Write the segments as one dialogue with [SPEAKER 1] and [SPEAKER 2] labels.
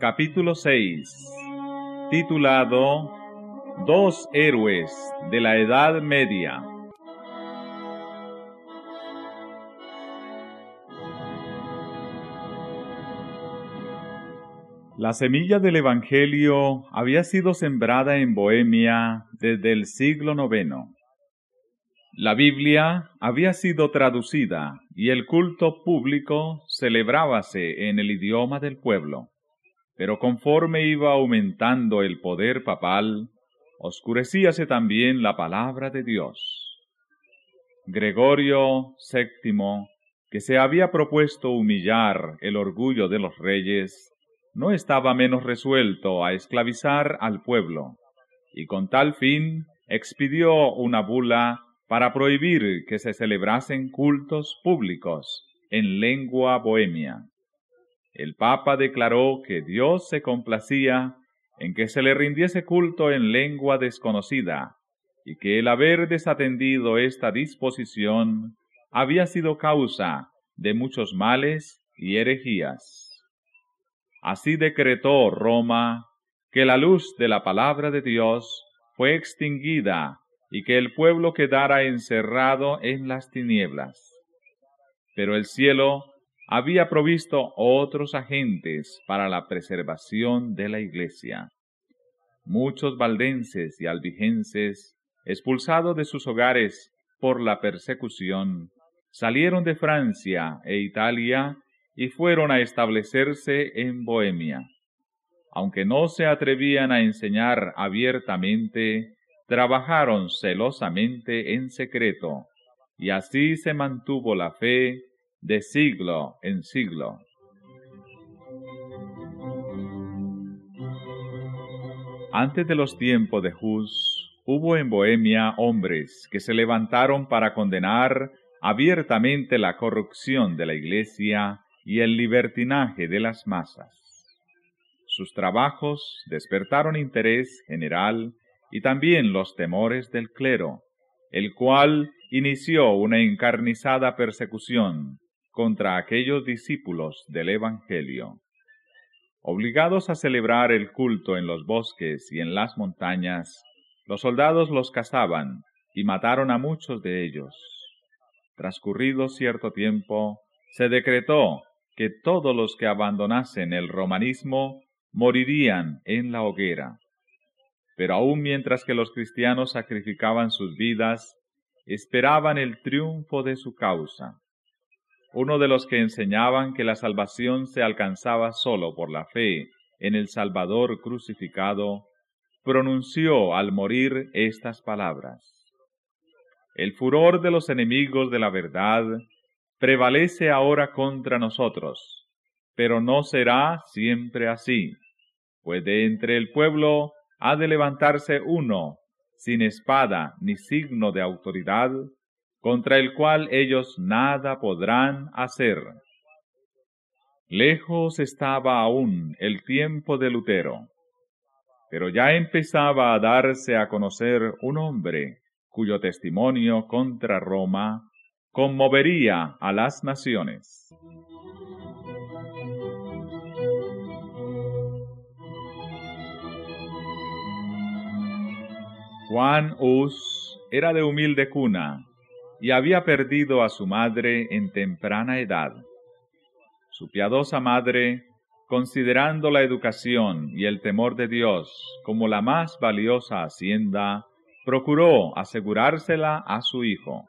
[SPEAKER 1] Capítulo 6 Titulado Dos héroes de la Edad Media La semilla del Evangelio había sido sembrada en Bohemia desde el siglo IX. La Biblia había sido traducida y el culto público celebrábase en el idioma del pueblo. Pero conforme iba aumentando el poder papal, oscurecíase también la palabra de Dios. Gregorio VII, que se había propuesto humillar el orgullo de los reyes, no estaba menos resuelto a esclavizar al pueblo, y con tal fin expidió una bula para prohibir que se celebrasen cultos públicos en lengua bohemia. El Papa declaró que Dios se complacía en que se le rindiese culto en lengua desconocida, y que el haber desatendido esta disposición había sido causa de muchos males y herejías. Así decretó Roma que la luz de la palabra de Dios fue extinguida y que el pueblo quedara encerrado en las tinieblas. Pero el cielo había provisto otros agentes para la preservación de la iglesia. Muchos valdenses y albigenses, expulsados de sus hogares por la persecución, salieron de Francia e Italia y fueron a establecerse en Bohemia. Aunque no se atrevían a enseñar abiertamente, trabajaron celosamente en secreto, y así se mantuvo la fe de siglo en siglo. Antes de los tiempos de Hus, hubo en Bohemia hombres que se levantaron para condenar abiertamente la corrupción de la Iglesia y el libertinaje de las masas. Sus trabajos despertaron interés general y también los temores del clero, el cual inició una encarnizada persecución contra aquellos discípulos del Evangelio. Obligados a celebrar el culto en los bosques y en las montañas, los soldados los cazaban y mataron a muchos de ellos. Transcurrido cierto tiempo, se decretó que todos los que abandonasen el romanismo morirían en la hoguera. Pero aun mientras que los cristianos sacrificaban sus vidas, esperaban el triunfo de su causa. Uno de los que enseñaban que la salvación se alcanzaba sólo por la fe en el Salvador crucificado, pronunció al morir estas palabras. El furor de los enemigos de la verdad prevalece ahora contra nosotros, pero no será siempre así, pues de entre el pueblo ha de levantarse uno, sin espada ni signo de autoridad, contra el cual ellos nada podrán hacer. Lejos estaba aún el tiempo de Lutero, pero ya empezaba a darse a conocer un hombre cuyo testimonio contra Roma conmovería a las naciones. Juan Hus era de humilde cuna y había perdido a su madre en temprana edad. Su piadosa madre, considerando la educación y el temor de Dios como la más valiosa hacienda, procuró asegurársela a su hijo.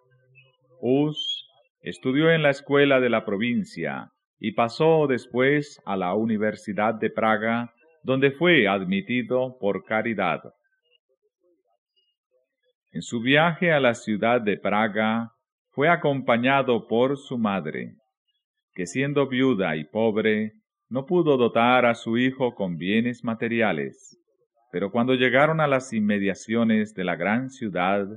[SPEAKER 1] Hus estudió en la escuela de la provincia y pasó después a la Universidad de Praga, donde fue admitido por caridad. En su viaje a la ciudad de Praga fue acompañado por su madre, que siendo viuda y pobre, no pudo dotar a su hijo con bienes materiales, pero cuando llegaron a las inmediaciones de la gran ciudad,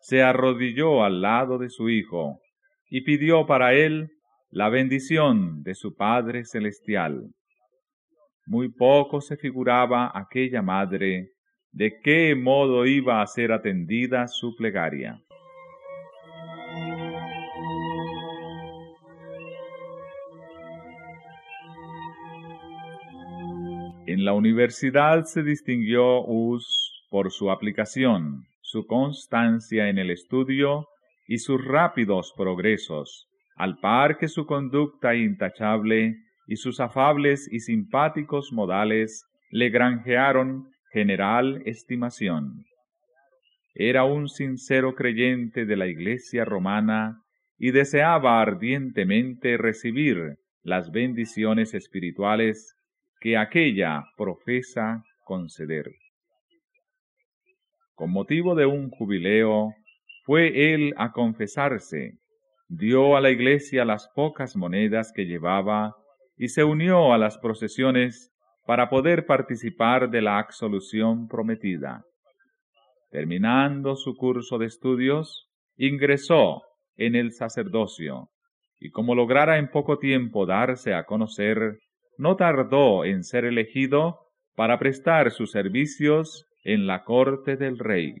[SPEAKER 1] se arrodilló al lado de su Hijo y pidió para él la bendición de su Padre Celestial. Muy poco se figuraba aquella madre de qué modo iba a ser atendida su plegaria. En la universidad se distinguió Hus por su aplicación, su constancia en el estudio y sus rápidos progresos, al par que su conducta intachable y sus afables y simpáticos modales le granjearon general estimación. Era un sincero creyente de la Iglesia romana y deseaba ardientemente recibir las bendiciones espirituales que aquella profesa conceder. Con motivo de un jubileo, fue él a confesarse, dio a la iglesia las pocas monedas que llevaba y se unió a las procesiones para poder participar de la absolución prometida. Terminando su curso de estudios, ingresó en el sacerdocio, y como lograra en poco tiempo darse a conocer, no tardó en ser elegido para prestar sus servicios en la corte del rey.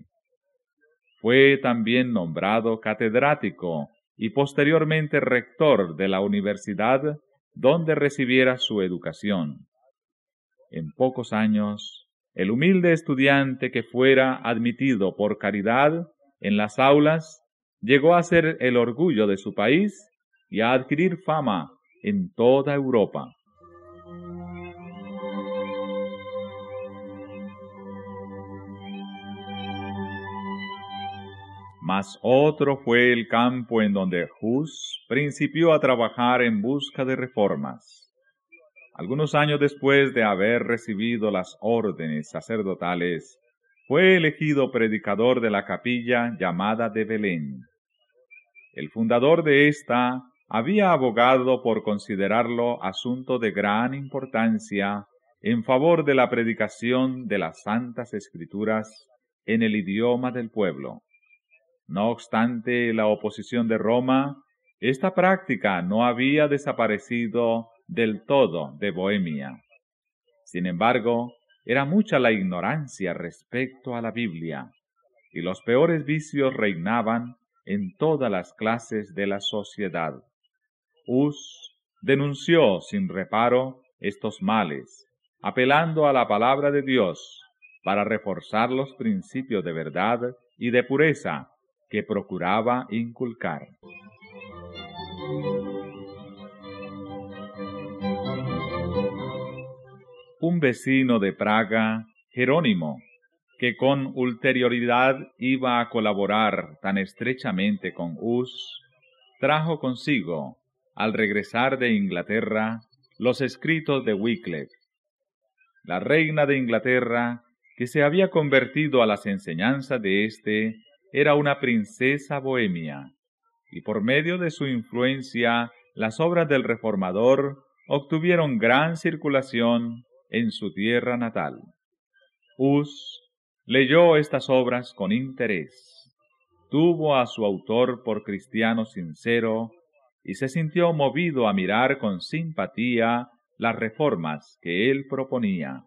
[SPEAKER 1] Fue también nombrado catedrático y posteriormente rector de la universidad donde recibiera su educación. En pocos años, el humilde estudiante que fuera admitido por caridad en las aulas llegó a ser el orgullo de su país y a adquirir fama en toda Europa. Mas otro fue el campo en donde Hus principió a trabajar en busca de reformas. Algunos años después de haber recibido las órdenes sacerdotales, fue elegido predicador de la capilla llamada de Belén. El fundador de ésta había abogado por considerarlo asunto de gran importancia en favor de la predicación de las santas escrituras en el idioma del pueblo. No obstante la oposición de Roma, esta práctica no había desaparecido del todo de Bohemia. Sin embargo, era mucha la ignorancia respecto a la Biblia, y los peores vicios reinaban en todas las clases de la sociedad. Hus denunció sin reparo estos males, apelando a la palabra de Dios para reforzar los principios de verdad y de pureza que procuraba inculcar. Un vecino de Praga, Jerónimo, que con ulterioridad iba a colaborar tan estrechamente con Hus, trajo consigo, al regresar de Inglaterra, los escritos de Wycliffe. La reina de Inglaterra, que se había convertido a las enseñanzas de éste, era una princesa bohemia, y por medio de su influencia las obras del reformador obtuvieron gran circulación en su tierra natal. Hus leyó estas obras con interés, tuvo a su autor por cristiano sincero y se sintió movido a mirar con simpatía las reformas que él proponía.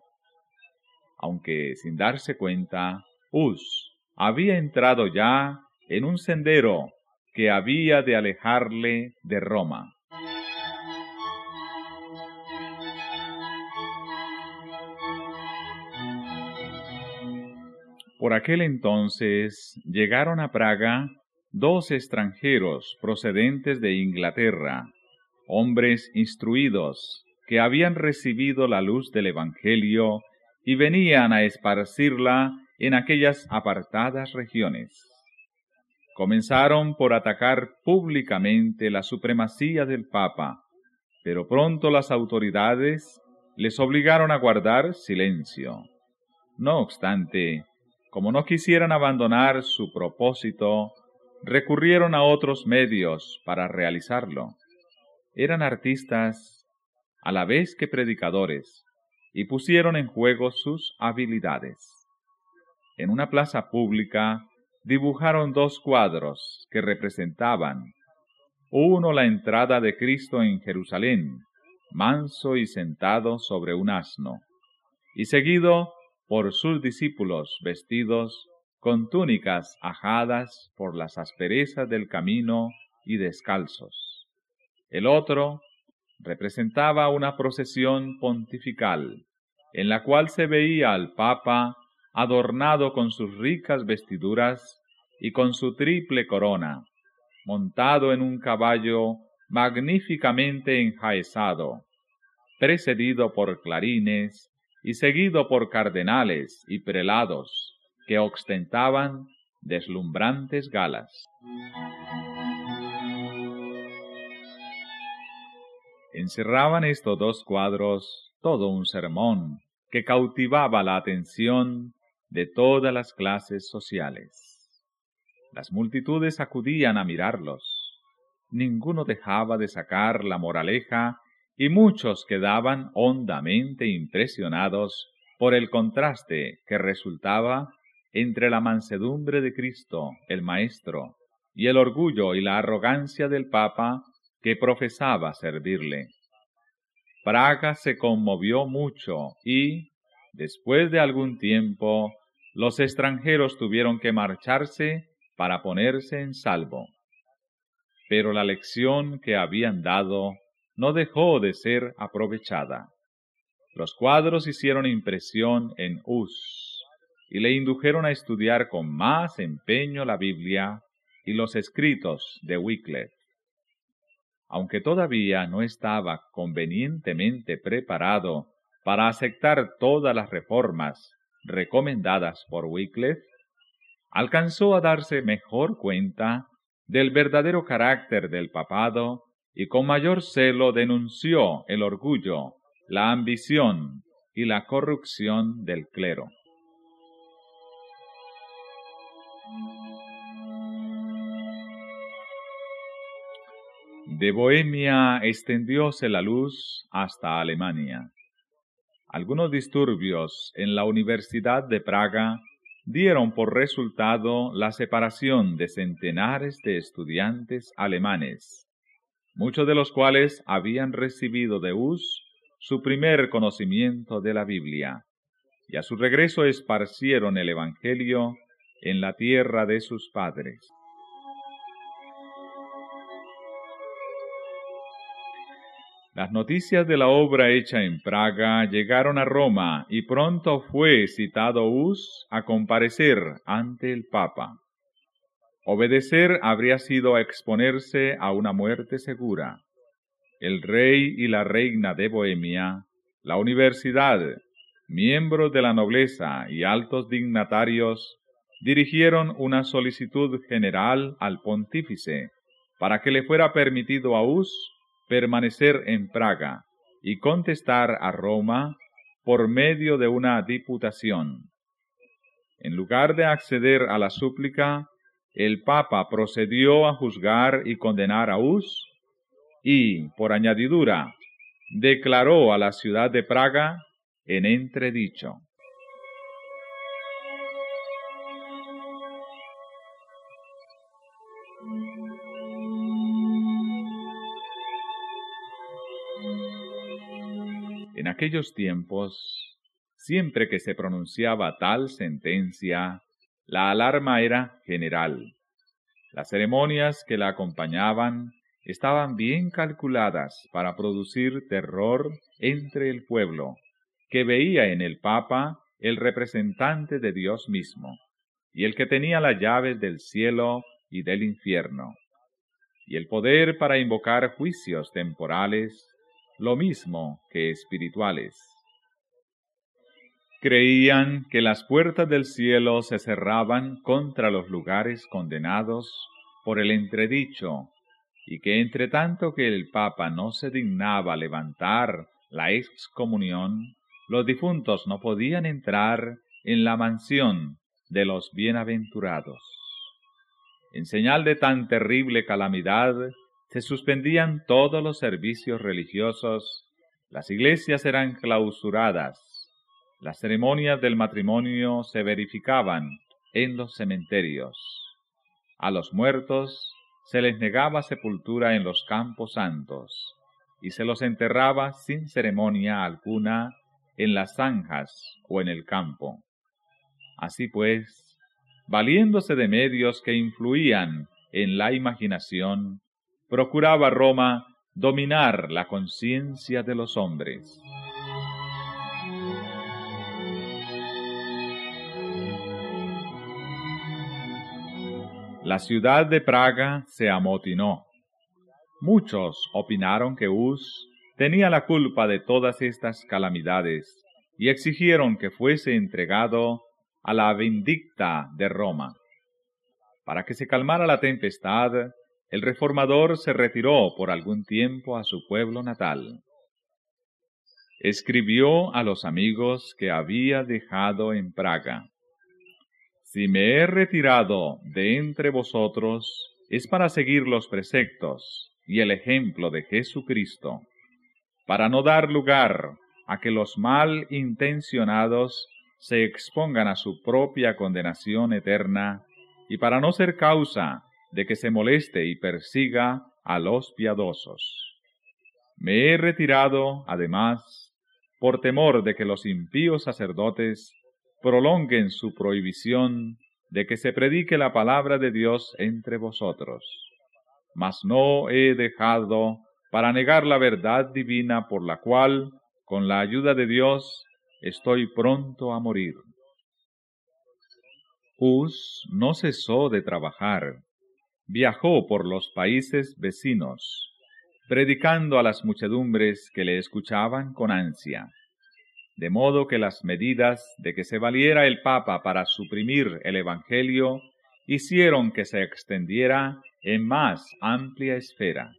[SPEAKER 1] Aunque sin darse cuenta, Hus había entrado ya en un sendero que había de alejarle de Roma. Por aquel entonces llegaron a Praga dos extranjeros procedentes de Inglaterra, hombres instruidos, que habían recibido la luz del Evangelio y venían a esparcirla en aquellas apartadas regiones. Comenzaron por atacar públicamente la supremacía del Papa, pero pronto las autoridades les obligaron a guardar silencio. No obstante, como no quisieran abandonar su propósito, recurrieron a otros medios para realizarlo. Eran artistas a la vez que predicadores, y pusieron en juego sus habilidades en una plaza pública, dibujaron dos cuadros que representaban uno la entrada de Cristo en Jerusalén, manso y sentado sobre un asno, y seguido por sus discípulos vestidos con túnicas ajadas por las asperezas del camino y descalzos. El otro representaba una procesión pontifical, en la cual se veía al Papa adornado con sus ricas vestiduras y con su triple corona, montado en un caballo magníficamente enjaezado, precedido por clarines y seguido por cardenales y prelados que ostentaban deslumbrantes galas. Encerraban estos dos cuadros todo un sermón que cautivaba la atención de todas las clases sociales. Las multitudes acudían a mirarlos. Ninguno dejaba de sacar la moraleja y muchos quedaban hondamente impresionados por el contraste que resultaba entre la mansedumbre de Cristo, el Maestro, y el orgullo y la arrogancia del Papa que profesaba servirle. Praga se conmovió mucho y, después de algún tiempo, los extranjeros tuvieron que marcharse para ponerse en salvo. Pero la lección que habían dado no dejó de ser aprovechada. Los cuadros hicieron impresión en Us y le indujeron a estudiar con más empeño la Biblia y los escritos de Wycliffe. Aunque todavía no estaba convenientemente preparado para aceptar todas las reformas recomendadas por Wycliffe, alcanzó a darse mejor cuenta del verdadero carácter del papado y con mayor celo denunció el orgullo, la ambición y la corrupción del clero. De Bohemia extendióse la luz hasta Alemania. Algunos disturbios en la Universidad de Praga dieron por resultado la separación de centenares de estudiantes alemanes, muchos de los cuales habían recibido de Hus su primer conocimiento de la Biblia, y a su regreso esparcieron el Evangelio en la tierra de sus padres. Las noticias de la obra hecha en Praga llegaron a Roma y pronto fue citado Hus a comparecer ante el Papa. Obedecer habría sido exponerse a una muerte segura. El rey y la reina de Bohemia, la universidad, miembros de la nobleza y altos dignatarios dirigieron una solicitud general al pontífice para que le fuera permitido a Hus permanecer en Praga y contestar a Roma por medio de una diputación. En lugar de acceder a la súplica, el Papa procedió a juzgar y condenar a Hus y, por añadidura, declaró a la ciudad de Praga en entredicho. En aquellos tiempos, siempre que se pronunciaba tal sentencia, la alarma era general. Las ceremonias que la acompañaban estaban bien calculadas para producir terror entre el pueblo, que veía en el Papa el representante de Dios mismo, y el que tenía las llaves del cielo y del infierno, y el poder para invocar juicios temporales lo mismo que espirituales. Creían que las puertas del cielo se cerraban contra los lugares condenados por el entredicho, y que entre tanto que el Papa no se dignaba levantar la excomunión, los difuntos no podían entrar en la mansión de los bienaventurados. En señal de tan terrible calamidad, se suspendían todos los servicios religiosos, las iglesias eran clausuradas, las ceremonias del matrimonio se verificaban en los cementerios. A los muertos se les negaba sepultura en los campos santos, y se los enterraba sin ceremonia alguna en las zanjas o en el campo. Así pues, valiéndose de medios que influían en la imaginación, procuraba Roma dominar la conciencia de los hombres. La ciudad de Praga se amotinó. Muchos opinaron que Hus tenía la culpa de todas estas calamidades y exigieron que fuese entregado a la vindicta de Roma. Para que se calmara la tempestad, el reformador se retiró por algún tiempo a su pueblo natal. Escribió a los amigos que había dejado en Praga. Si me he retirado de entre vosotros, es para seguir los preceptos y el ejemplo de Jesucristo, para no dar lugar a que los mal intencionados se expongan a su propia condenación eterna y para no ser causa de que se moleste y persiga a los piadosos. Me he retirado, además, por temor de que los impíos sacerdotes prolonguen su prohibición de que se predique la palabra de Dios entre vosotros. Mas no he dejado para negar la verdad divina por la cual, con la ayuda de Dios, estoy pronto a morir. Hus no cesó de trabajar. Viajó por los países vecinos, predicando a las muchedumbres que le escuchaban con ansia. De modo que las medidas de que se valiera el Papa para suprimir el Evangelio hicieron que se extendiera en más amplia esfera.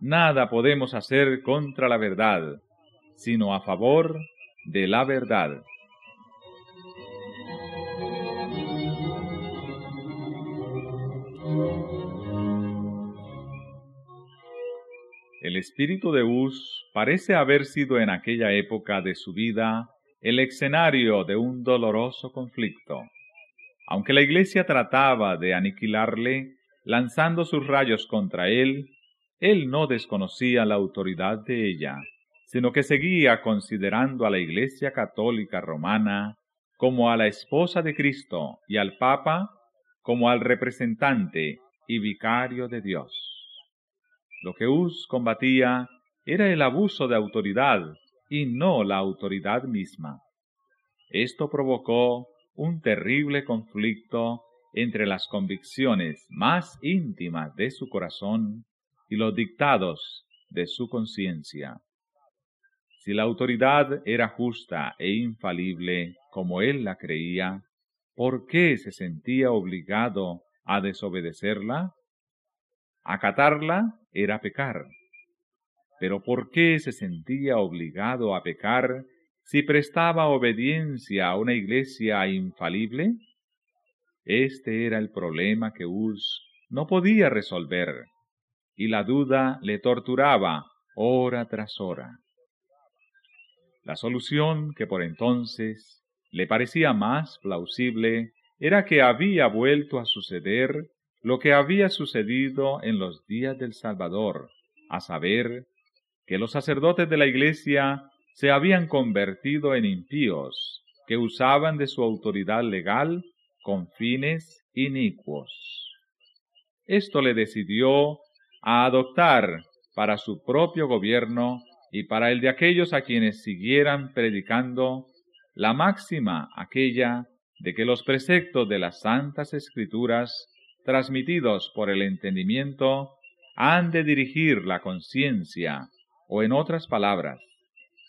[SPEAKER 1] Nada podemos hacer contra la verdad, sino a favor de la verdad. El espíritu de Uz parece haber sido en aquella época de su vida el escenario de un doloroso conflicto. Aunque la iglesia trataba de aniquilarle, lanzando sus rayos contra él, él no desconocía la autoridad de ella, sino que seguía considerando a la iglesia católica romana como a la esposa de Cristo y al Papa como al representante y vicario de Dios. Lo que Uz combatía era el abuso de autoridad y no la autoridad misma. Esto provocó un terrible conflicto entre las convicciones más íntimas de su corazón y los dictados de su conciencia. Si la autoridad era justa e infalible como él la creía, ¿por qué se sentía obligado a desobedecerla? Acatarla era pecar. Pero ¿por qué se sentía obligado a pecar si prestaba obediencia a una iglesia infalible? Este era el problema que Uz no podía resolver, y la duda le torturaba hora tras hora. La solución que por entonces le parecía más plausible era que había vuelto a suceder lo que había sucedido en los días del Salvador, a saber, que los sacerdotes de la Iglesia se habían convertido en impíos, que usaban de su autoridad legal con fines inicuos. Esto le decidió a adoptar para su propio gobierno y para el de aquellos a quienes siguieran predicando la máxima aquella de que los preceptos de las santas escrituras transmitidos por el entendimiento, han de dirigir la conciencia, o en otras palabras,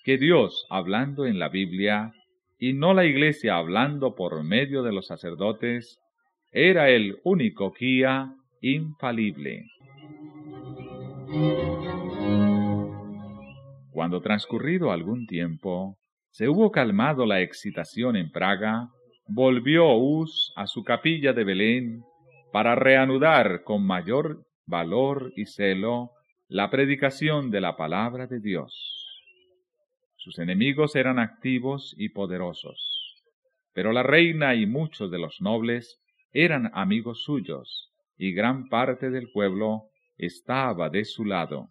[SPEAKER 1] que Dios hablando en la Biblia, y no la Iglesia hablando por medio de los sacerdotes, era el único guía infalible. Cuando transcurrido algún tiempo, se hubo calmado la excitación en Praga, volvió Hus a su capilla de Belén para reanudar con mayor valor y celo la predicación de la palabra de Dios. Sus enemigos eran activos y poderosos, pero la reina y muchos de los nobles eran amigos suyos, y gran parte del pueblo estaba de su lado.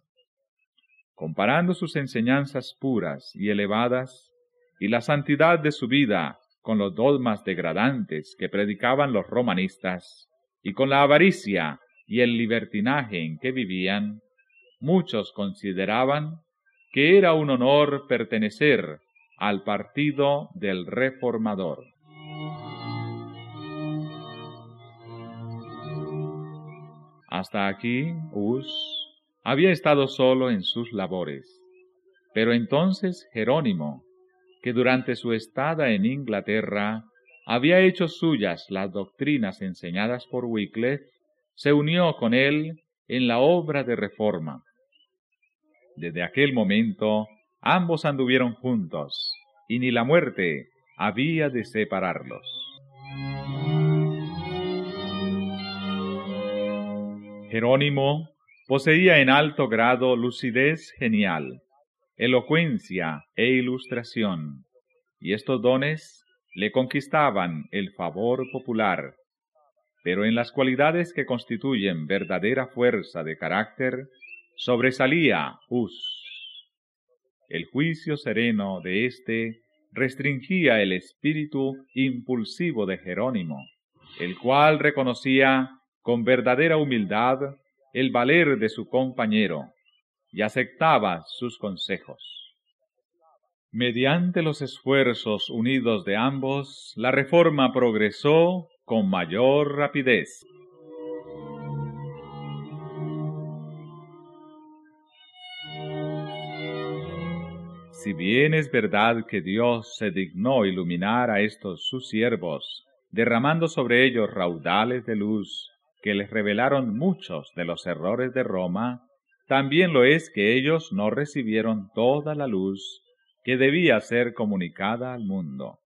[SPEAKER 1] Comparando sus enseñanzas puras y elevadas, y la santidad de su vida con los dogmas degradantes que predicaban los romanistas, y con la avaricia y el libertinaje en que vivían, muchos consideraban que era un honor pertenecer al partido del reformador. Hasta aquí, Hus había estado solo en sus labores. Pero entonces Jerónimo, que durante su estada en Inglaterra había hecho suyas las doctrinas enseñadas por Wycliffe, se unió con él en la obra de reforma. Desde aquel momento ambos anduvieron juntos, y ni la muerte había de separarlos. Jerónimo poseía en alto grado lucidez genial, elocuencia e ilustración, y estos dones le conquistaban el favor popular, pero en las cualidades que constituyen verdadera fuerza de carácter, sobresalía Hus. El juicio sereno de éste restringía el espíritu impulsivo de Jerónimo, el cual reconocía con verdadera humildad el valer de su compañero y aceptaba sus consejos. Mediante los esfuerzos unidos de ambos, la reforma progresó con mayor rapidez. Si bien es verdad que Dios se dignó iluminar a estos sus siervos, derramando sobre ellos raudales de luz que les revelaron muchos de los errores de Roma, también lo es que ellos no recibieron toda la luz que debía ser comunicada al mundo.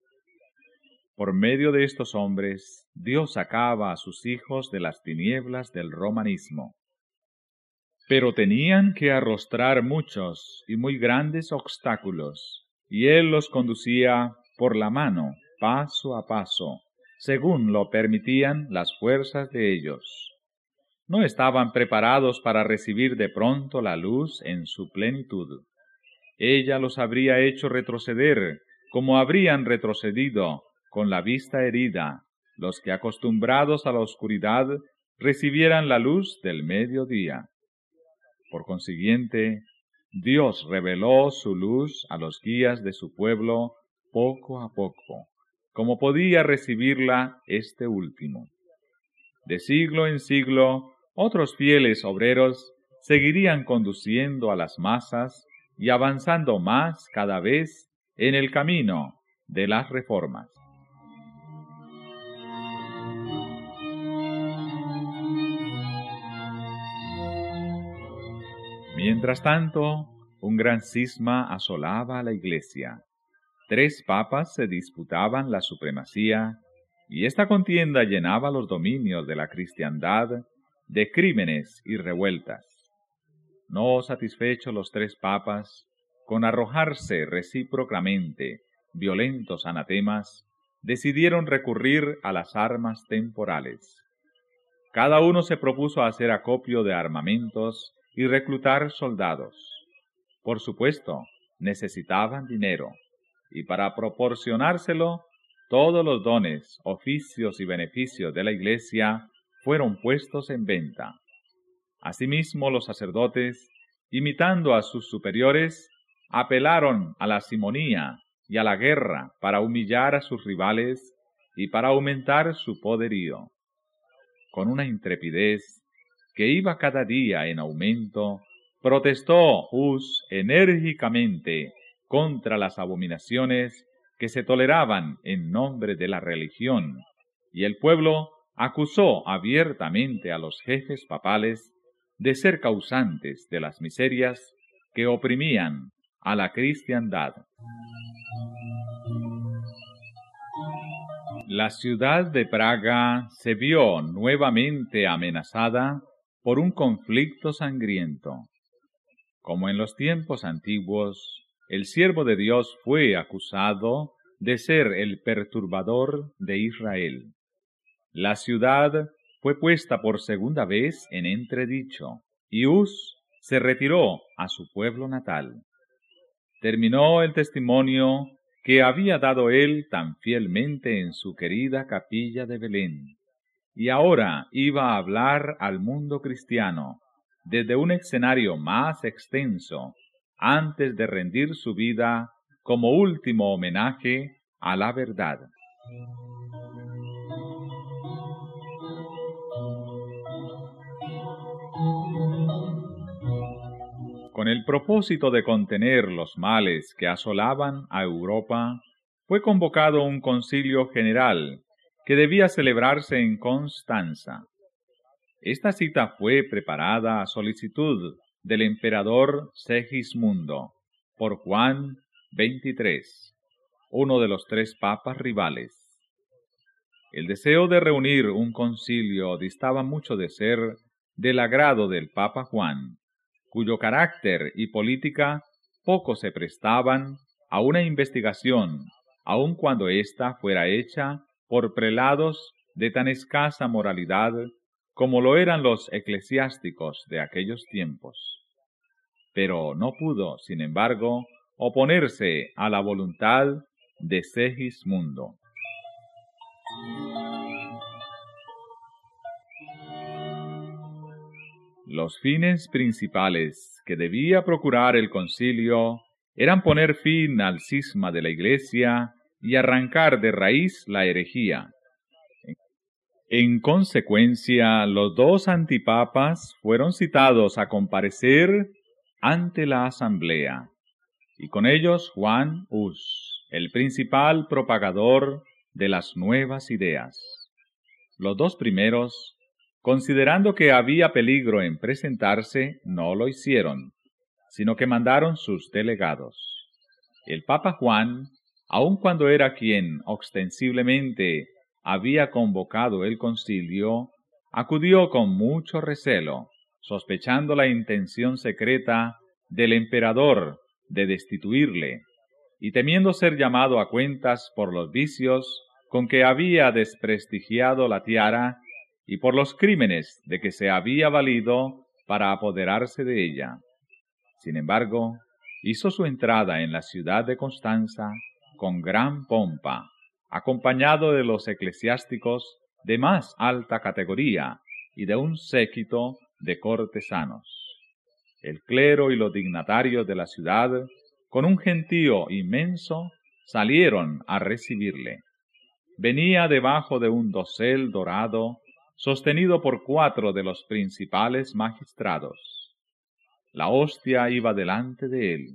[SPEAKER 1] Por medio de estos hombres, Dios sacaba a sus hijos de las tinieblas del romanismo. Pero tenían que arrostrar muchos y muy grandes obstáculos, y Él los conducía por la mano, paso a paso, según lo permitían las fuerzas de ellos. No estaban preparados para recibir de pronto la luz en su plenitud. Ella los habría hecho retroceder como habrían retrocedido con la vista herida los que acostumbrados a la oscuridad recibieran la luz del mediodía. Por consiguiente, Dios reveló su luz a los guías de su pueblo poco a poco como podía recibirla este último. De siglo en siglo, otros fieles obreros seguirían conduciendo a las masas y avanzando más cada vez en el camino de las reformas. Mientras tanto, un gran cisma asolaba a la iglesia. Tres papas se disputaban la supremacía, y esta contienda llenaba los dominios de la cristiandad de crímenes y revueltas. No satisfechos los tres papas, con arrojarse recíprocamente violentos anatemas, decidieron recurrir a las armas temporales. Cada uno se propuso hacer acopio de armamentos y reclutar soldados. Por supuesto, necesitaban dinero y para proporcionárselo, todos los dones, oficios y beneficios de la Iglesia fueron puestos en venta. Asimismo, los sacerdotes, imitando a sus superiores, apelaron a la simonía y a la guerra para humillar a sus rivales y para aumentar su poderío. Con una intrepidez que iba cada día en aumento, protestó Hus enérgicamente contra las abominaciones que se toleraban en nombre de la religión, y el pueblo acusó abiertamente a los jefes papales de ser causantes de las miserias que oprimían a la cristiandad. La ciudad de Praga se vio nuevamente amenazada por un conflicto sangriento. Como en los tiempos antiguos, el siervo de Dios fue acusado de ser el perturbador de Israel. La ciudad fue puesta por segunda vez en entredicho, y Uz se retiró a su pueblo natal. Terminó el testimonio que había dado él tan fielmente en su querida capilla de Belén, y ahora iba a hablar al mundo cristiano desde un escenario más extenso antes de rendir su vida como último homenaje a la verdad. Con el propósito de contener los males que asolaban a Europa, fue convocado un concilio general que debía celebrarse en Constanza. Esta cita fue preparada a solicitud del emperador Segismundo por Juan XXIII, uno de los tres papas rivales. El deseo de reunir un concilio distaba mucho de ser del agrado del Papa Juan, cuyo carácter y política poco se prestaban a una investigación, aun cuando ésta fuera hecha por prelados de tan escasa moralidad como lo eran los eclesiásticos de aquellos tiempos. Pero no pudo, sin embargo, oponerse a la voluntad de Segismundo. Los fines principales que debía procurar el concilio eran poner fin al cisma de la Iglesia y arrancar de raíz la herejía. En consecuencia, los dos antipapas fueron citados a comparecer ante la asamblea, y con ellos Juan Hus, el principal propagador de las nuevas ideas. Los dos primeros, considerando que había peligro en presentarse, no lo hicieron, sino que mandaron sus delegados. El Papa Juan, aun cuando era quien ostensiblemente había convocado el concilio, acudió con mucho recelo, sospechando la intención secreta del emperador de destituirle, y temiendo ser llamado a cuentas por los vicios con que había desprestigiado la tiara y por los crímenes de que se había valido para apoderarse de ella. Sin embargo, hizo su entrada en la ciudad de Constanza con gran pompa, acompañado de los eclesiásticos de más alta categoría y de un séquito de cortesanos. El clero y los dignatarios de la ciudad, con un gentío inmenso, salieron a recibirle venía debajo de un dosel dorado sostenido por cuatro de los principales magistrados. La hostia iba delante de él,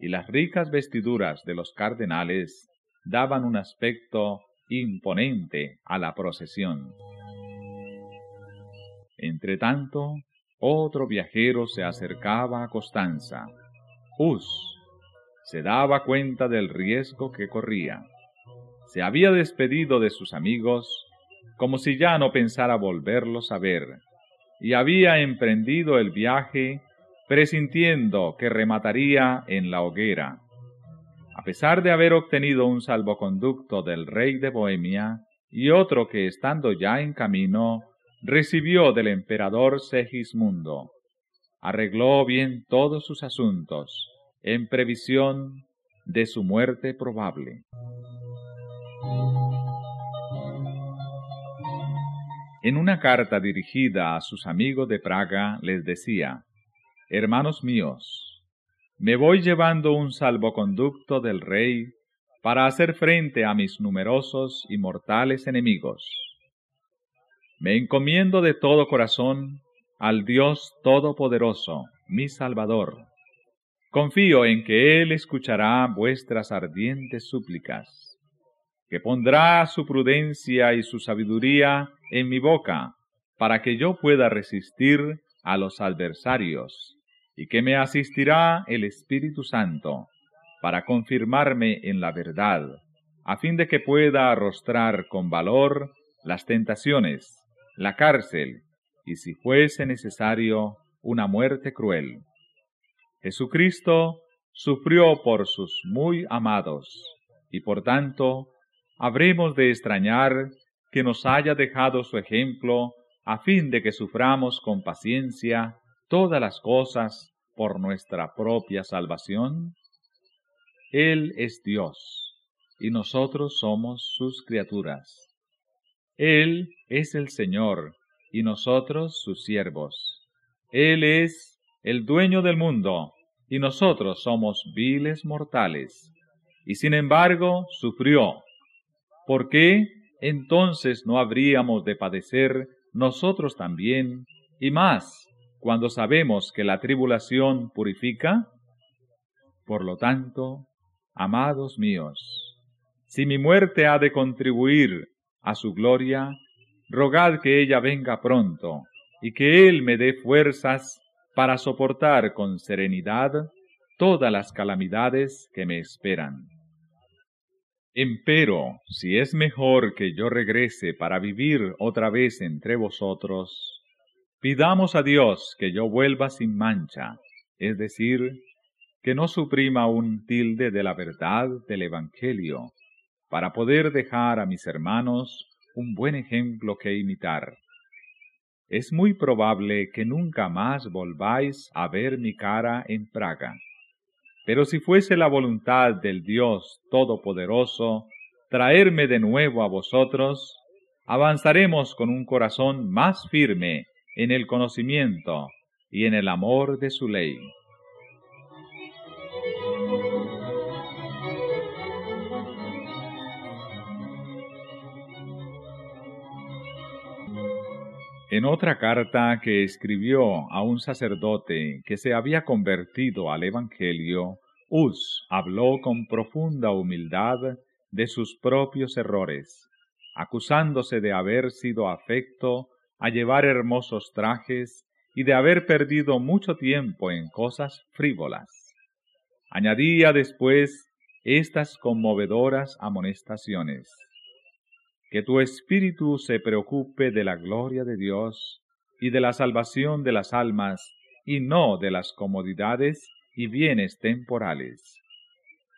[SPEAKER 1] y las ricas vestiduras de los cardenales daban un aspecto imponente a la procesión. Entretanto, otro viajero se acercaba a Costanza. Hus se daba cuenta del riesgo que corría se había despedido de sus amigos como si ya no pensara volverlos a ver, y había emprendido el viaje presintiendo que remataría en la hoguera. A pesar de haber obtenido un salvoconducto del rey de Bohemia y otro que estando ya en camino recibió del emperador Segismundo, arregló bien todos sus asuntos en previsión de su muerte probable. En una carta dirigida a sus amigos de Praga les decía, Hermanos míos, me voy llevando un salvoconducto del rey para hacer frente a mis numerosos y mortales enemigos. Me encomiendo de todo corazón al Dios Todopoderoso, mi Salvador. Confío en que Él escuchará vuestras ardientes súplicas que pondrá su prudencia y su sabiduría en mi boca, para que yo pueda resistir a los adversarios, y que me asistirá el Espíritu Santo, para confirmarme en la verdad, a fin de que pueda arrostrar con valor las tentaciones, la cárcel, y si fuese necesario, una muerte cruel. Jesucristo sufrió por sus muy amados, y por tanto habremos de extrañar que nos haya dejado su ejemplo a fin de que suframos con paciencia todas las cosas por nuestra propia salvación? Él es Dios y nosotros somos sus criaturas. Él es el Señor y nosotros sus siervos. Él es el dueño del mundo y nosotros somos viles mortales. Y sin embargo sufrió ¿por qué entonces no habríamos de padecer nosotros también, y más, cuando sabemos que la tribulación purifica? Por lo tanto, amados míos, si mi muerte ha de contribuir a su gloria, rogad que ella venga pronto y que Él me dé fuerzas para soportar con serenidad todas las calamidades que me esperan. Empero, si es mejor que yo regrese para vivir otra vez entre vosotros, pidamos a Dios que yo vuelva sin mancha, es decir, que no suprima un tilde de la verdad del Evangelio, para poder dejar a mis hermanos un buen ejemplo que imitar. Es muy probable que nunca más volváis a ver mi cara en Praga. Pero si fuese la voluntad del Dios Todopoderoso traerme de nuevo a vosotros, avanzaremos con un corazón más firme en el conocimiento y en el amor de su ley. En otra carta que escribió a un sacerdote que se había convertido al Evangelio, Us habló con profunda humildad de sus propios errores, acusándose de haber sido afecto a llevar hermosos trajes y de haber perdido mucho tiempo en cosas frívolas. Añadía después estas conmovedoras amonestaciones que tu espíritu se preocupe de la gloria de Dios y de la salvación de las almas, y no de las comodidades y bienes temporales.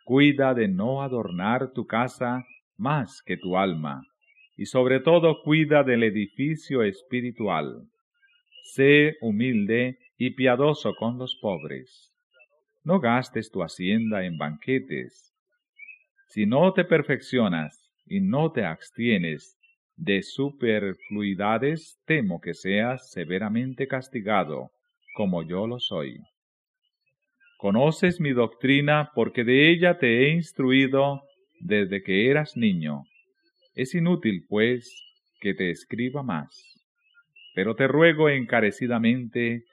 [SPEAKER 1] Cuida de no adornar tu casa más que tu alma, y sobre todo cuida del edificio espiritual. Sé humilde y piadoso con los pobres. No gastes tu hacienda en banquetes. Si no te perfeccionas y no te abstienes de superfluidades, temo que seas severamente castigado, como yo lo soy. Conoces mi doctrina porque de ella te he instruido desde que eras niño. Es inútil, pues, que te escriba más. Pero te ruego encarecidamente,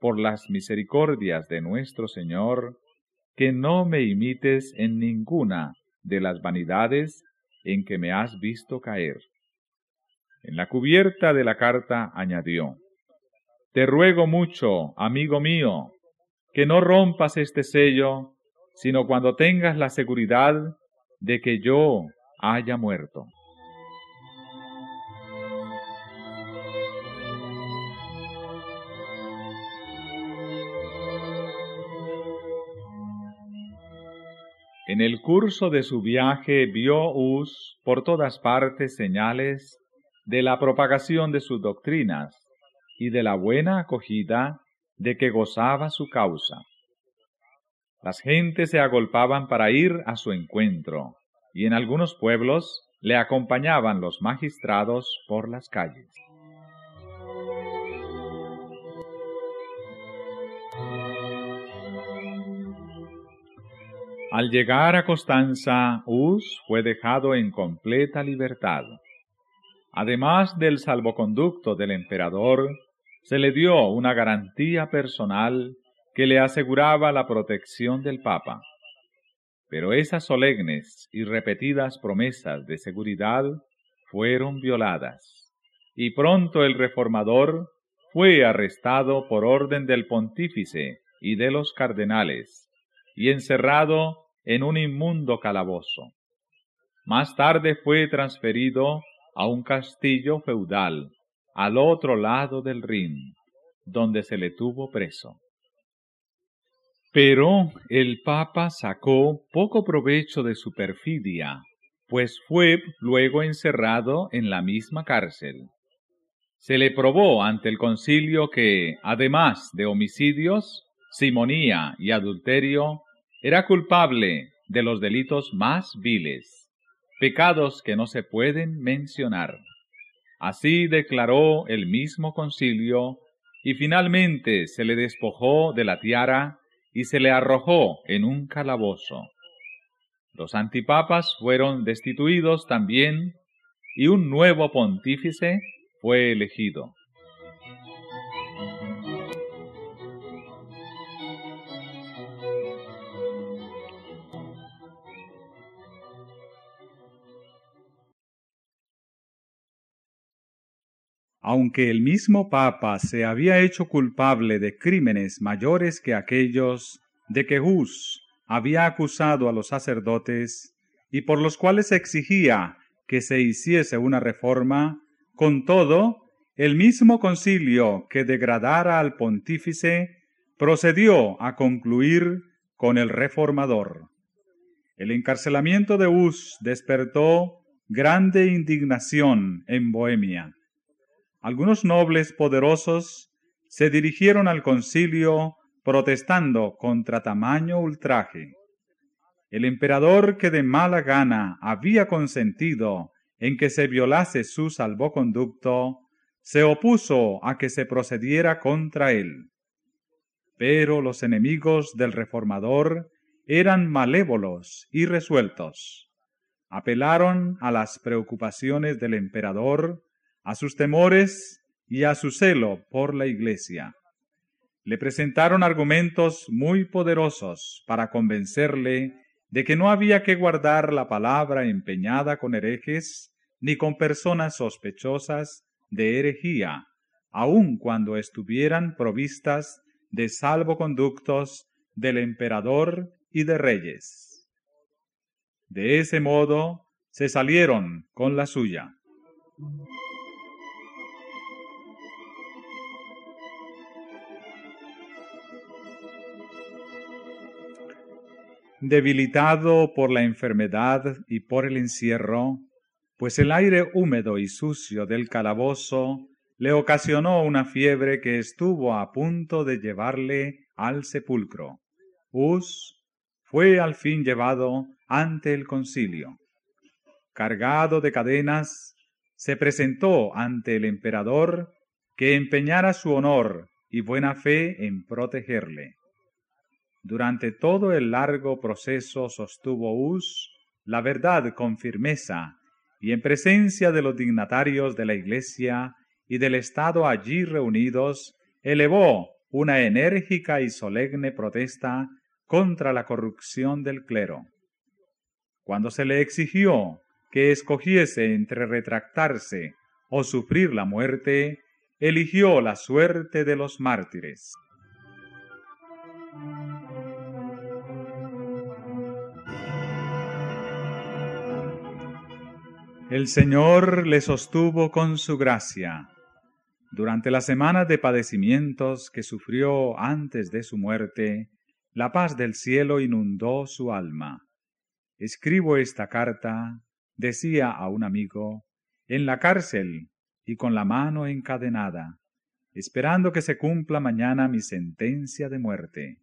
[SPEAKER 1] por las misericordias de nuestro Señor, que no me imites en ninguna de las vanidades en que me has visto caer. En la cubierta de la carta añadió, Te ruego mucho, amigo mío, que no rompas este sello, sino cuando tengas la seguridad de que yo haya muerto. En el curso de su viaje vio Us por todas partes señales de la propagación de sus doctrinas y de la buena acogida de que gozaba su causa. Las gentes se agolpaban para ir a su encuentro, y en algunos pueblos le acompañaban los magistrados por las calles. Al llegar a Constanza, Us fue dejado en completa libertad. Además del salvoconducto del emperador, se le dio una garantía personal que le aseguraba la protección del Papa. Pero esas solemnes y repetidas promesas de seguridad fueron violadas, y pronto el reformador fue arrestado por orden del pontífice y de los cardenales, y encerrado en un inmundo calabozo. Más tarde fue transferido a un castillo feudal al otro lado del Rin, donde se le tuvo preso. Pero el Papa sacó poco provecho de su perfidia, pues fue luego encerrado en la misma cárcel. Se le probó ante el concilio que, además de homicidios, simonía y adulterio, era culpable de los delitos más viles, pecados que no se pueden mencionar. Así declaró el mismo concilio, y finalmente se le despojó de la tiara y se le arrojó en un calabozo. Los antipapas fueron destituidos también, y un nuevo pontífice fue elegido.
[SPEAKER 2] Aunque el mismo Papa se había hecho culpable de crímenes mayores que aquellos de que Hus había acusado a los sacerdotes y por los cuales exigía que se hiciese una reforma, con todo, el mismo concilio que degradara al pontífice procedió a concluir con el reformador. El encarcelamiento de Hus despertó grande indignación en Bohemia. Algunos nobles poderosos se dirigieron al concilio protestando contra tamaño ultraje. El emperador que de mala gana había consentido en que se violase su salvoconducto, se opuso a que se procediera contra él. Pero los enemigos del reformador eran malévolos y resueltos. Apelaron a las preocupaciones del emperador, a sus temores y a su celo por la Iglesia. Le presentaron argumentos muy poderosos para convencerle de que no había que guardar la palabra empeñada con herejes ni con personas sospechosas de herejía, aun cuando estuvieran provistas de salvoconductos del emperador y de reyes. De ese modo se salieron con la suya. Debilitado por la enfermedad y por el encierro, pues el aire húmedo y sucio del calabozo le ocasionó una fiebre que estuvo a punto de llevarle al sepulcro. Us fue al fin llevado ante el concilio. Cargado de cadenas, se presentó ante el emperador que empeñara su honor y buena fe en protegerle. Durante todo el largo proceso sostuvo Us la verdad con firmeza y en presencia de los dignatarios de la Iglesia y del Estado allí reunidos, elevó una enérgica y solemne protesta contra la corrupción del clero. Cuando se le exigió que escogiese entre retractarse o sufrir la muerte, eligió la suerte de los mártires. El Señor le sostuvo con su gracia. Durante las semanas de padecimientos que sufrió antes de su muerte, la paz del cielo inundó su alma. Escribo esta carta, decía a un amigo, en la cárcel y con la mano encadenada, esperando que se cumpla mañana mi sentencia de muerte.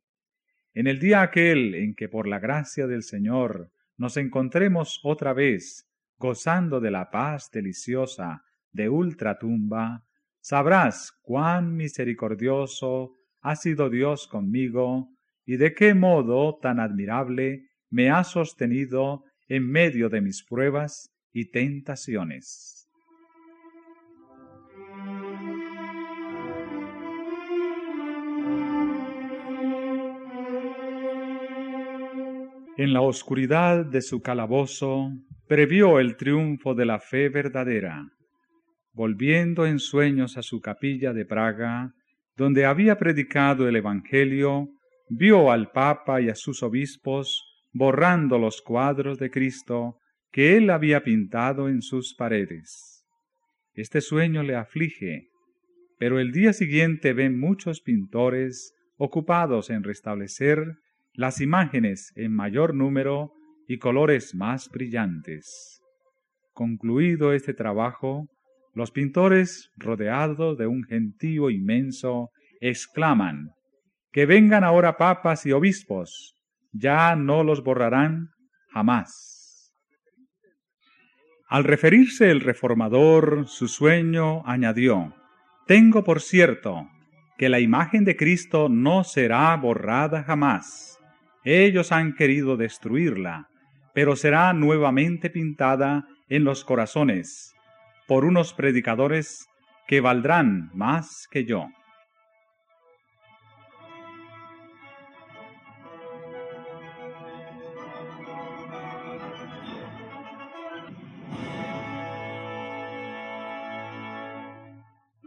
[SPEAKER 2] En el día aquel en que por la gracia del Señor nos encontremos otra vez gozando de la paz deliciosa de ultratumba, sabrás cuán misericordioso ha sido Dios conmigo y de qué modo tan admirable me ha sostenido en medio de mis pruebas y tentaciones. En la oscuridad de su calabozo previó el triunfo de la fe verdadera. Volviendo en sueños a su capilla de Praga, donde había predicado el Evangelio, vio al Papa y a sus obispos borrando los cuadros de Cristo que él había pintado en sus paredes. Este sueño le aflige, pero el día siguiente ven muchos pintores ocupados en restablecer las imágenes en mayor número y colores más brillantes. Concluido este trabajo, los pintores, rodeados de un gentío inmenso, exclaman que vengan ahora papas y obispos, ya no los borrarán jamás. Al referirse el reformador su sueño, añadió, Tengo por cierto que la imagen de Cristo no será borrada jamás. Ellos han querido destruirla, pero será nuevamente pintada en los corazones por unos predicadores que valdrán más que yo.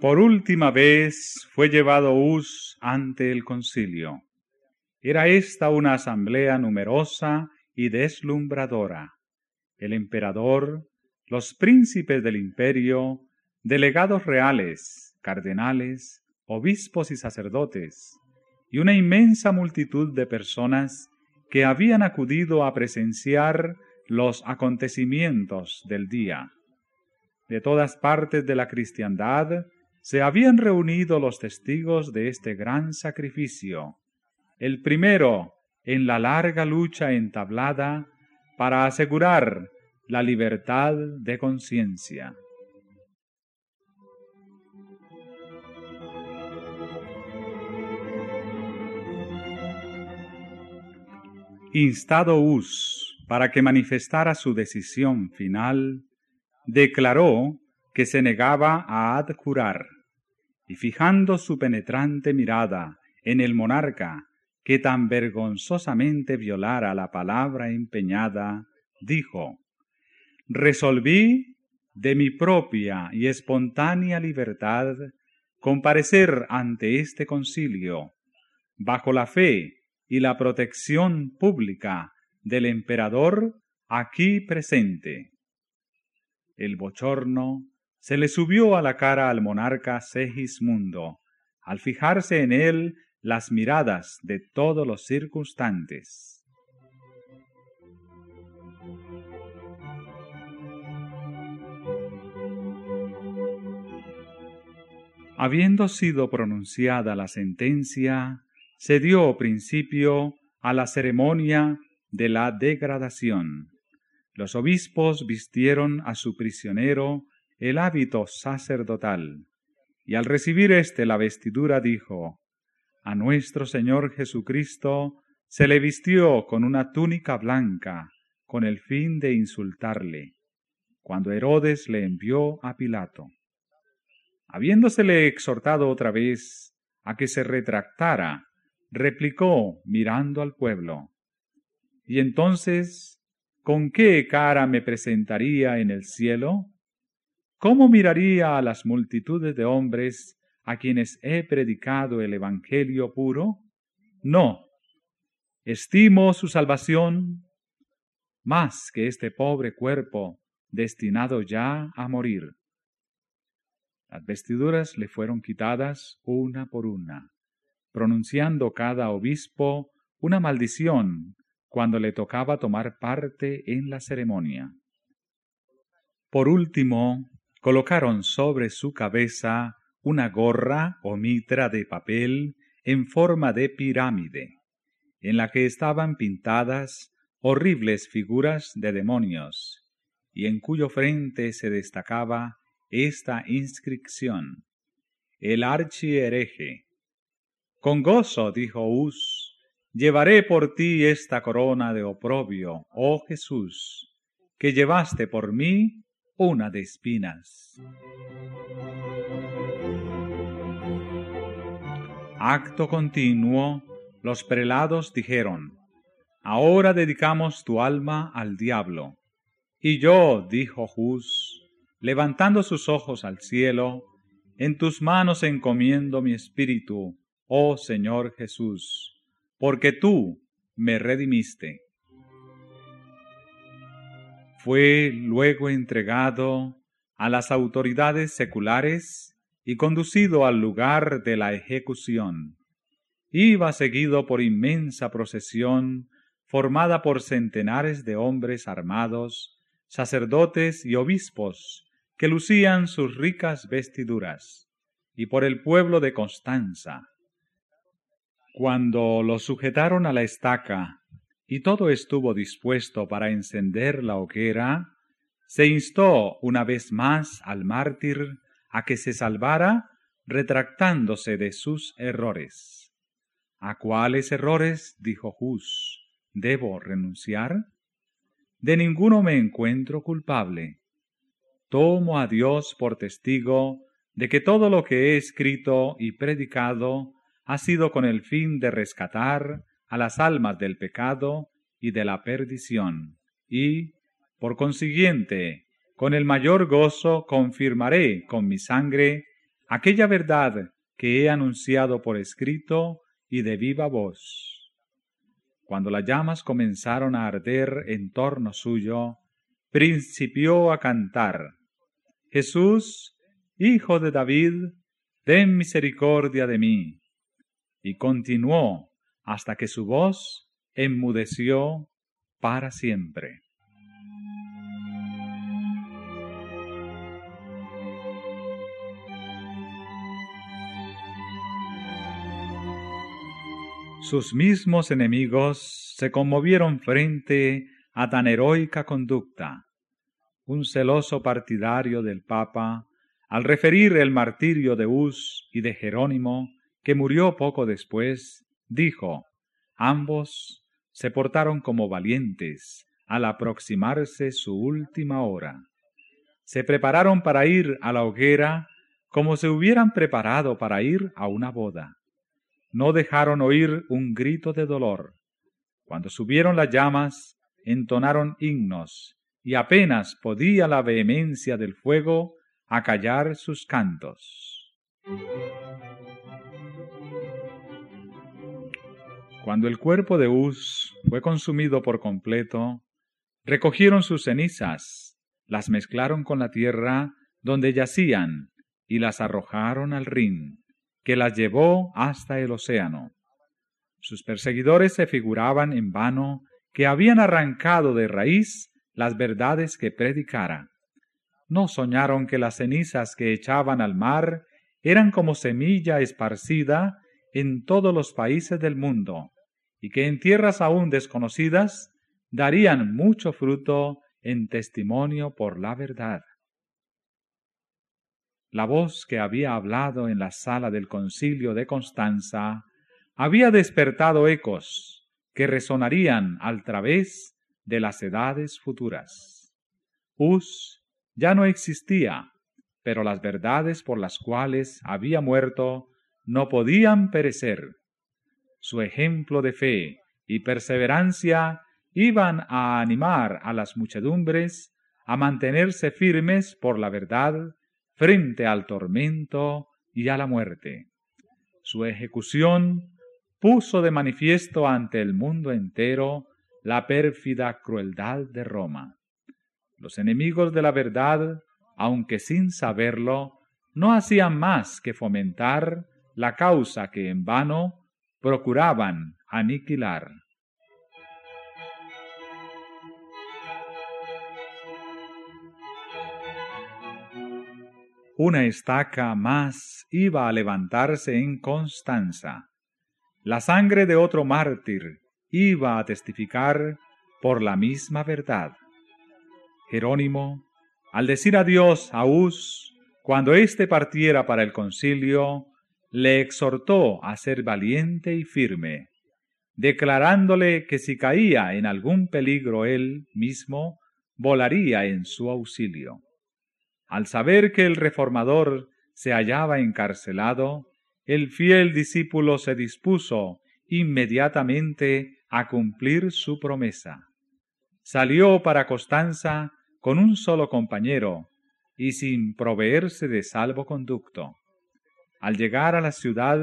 [SPEAKER 2] Por última vez fue llevado Hus ante el concilio. Era esta una asamblea numerosa y deslumbradora. El emperador, los príncipes del imperio, delegados reales, cardenales, obispos y sacerdotes, y una inmensa multitud de personas que habían acudido a presenciar los acontecimientos del día. De todas partes de la cristiandad se habían reunido los testigos de este gran sacrificio, el primero en la larga lucha entablada para asegurar la libertad de conciencia. Instado Us para que manifestara su decisión final, declaró que se negaba a adjurar, y fijando su penetrante mirada en el monarca que tan vergonzosamente violara la palabra empeñada, dijo, Resolví de mi propia y espontánea libertad comparecer ante este concilio, bajo la fe y la protección pública del emperador aquí presente. El bochorno se le subió a la cara al monarca Segismundo, al fijarse en él las miradas de todos los circunstantes. Habiendo sido pronunciada la sentencia, se dio principio a la ceremonia de la degradación. Los obispos vistieron a su prisionero el hábito sacerdotal, y al recibir éste la vestidura dijo, A nuestro Señor Jesucristo se le vistió con una túnica blanca, con el fin de insultarle, cuando Herodes le envió a Pilato. Habiéndosele exhortado otra vez a que se retractara replicó mirando al pueblo. ¿Y entonces con qué cara me presentaría en el cielo? ¿Cómo miraría a las multitudes de hombres a quienes he predicado el Evangelio puro? No. Estimo su salvación más que este pobre cuerpo destinado ya a morir. Las vestiduras le fueron quitadas una por una pronunciando cada obispo una maldición cuando le tocaba tomar parte en la ceremonia. Por último, colocaron sobre su cabeza una gorra o mitra de papel en forma de pirámide, en la que estaban pintadas horribles figuras de demonios, y en cuyo frente se destacaba esta inscripción: El archihereje, con gozo, dijo Hus, llevaré por ti esta corona de oprobio, oh Jesús, que llevaste por mí una de espinas. Acto continuo, los prelados dijeron, Ahora dedicamos tu alma al diablo. Y yo, dijo Hus, levantando sus ojos al cielo, en tus manos encomiendo mi espíritu, oh Señor Jesús, porque tú me redimiste. Fue luego entregado a las autoridades seculares y conducido al lugar de la ejecución. Iba seguido por inmensa procesión formada por centenares de hombres armados, sacerdotes y obispos que lucían sus ricas vestiduras, y por el pueblo de Constanza, cuando lo sujetaron a la estaca y todo estuvo dispuesto para encender la hoguera, se instó una vez más al mártir a que se salvara retractándose de sus errores. ¿A cuáles errores? dijo Hus. ¿Debo renunciar? De ninguno me encuentro culpable. Tomo a Dios por testigo de que todo lo que he escrito y predicado ha sido con el fin de rescatar a las almas del pecado y de la perdición, y, por consiguiente, con el mayor gozo confirmaré con mi sangre aquella verdad que he anunciado por escrito y de viva voz. Cuando las llamas comenzaron a arder en torno suyo, principió a cantar, Jesús, Hijo de David, ten misericordia de mí. Y continuó hasta que su voz enmudeció para siempre. Sus mismos enemigos se conmovieron frente a tan heroica conducta. Un celoso partidario del Papa, al referir el martirio de Hus y de Jerónimo, que murió poco después, dijo, ambos se portaron como valientes al aproximarse su última hora. Se prepararon para ir a la hoguera como se hubieran preparado para ir a una boda. No dejaron oír un grito de dolor. Cuando subieron las llamas, entonaron himnos, y apenas podía la vehemencia del fuego acallar sus cantos. Cuando el cuerpo de Uz fue consumido por completo, recogieron sus cenizas, las mezclaron con la tierra donde yacían y las arrojaron al Rin, que las llevó hasta el océano. Sus perseguidores se figuraban en vano que habían arrancado de raíz las verdades que predicara. No soñaron que las cenizas que echaban al mar eran como semilla esparcida en todos los países del mundo, y que en tierras aún desconocidas darían mucho fruto en testimonio por la verdad. La voz que había hablado en la sala del concilio de Constanza había despertado ecos que resonarían al través de las edades futuras. Us ya no existía, pero las verdades por las cuales había muerto no podían perecer. Su ejemplo de fe y perseverancia iban a animar a las muchedumbres a mantenerse firmes por la verdad frente al tormento y a la muerte. Su ejecución puso de manifiesto ante el mundo entero la pérfida crueldad de Roma. Los enemigos de la verdad, aunque sin saberlo, no hacían más que fomentar la causa que en vano procuraban aniquilar. Una estaca más iba a levantarse en Constanza. La sangre de otro mártir iba a testificar por la misma verdad. Jerónimo, al decir adiós a Us, cuando éste partiera para el concilio, le exhortó a ser valiente y firme, declarándole que si caía en algún peligro él mismo, volaría en su auxilio. Al saber que el reformador se hallaba encarcelado, el fiel discípulo se dispuso inmediatamente a cumplir su promesa. Salió para Constanza con un solo compañero y sin proveerse de salvoconducto. Al llegar a la ciudad,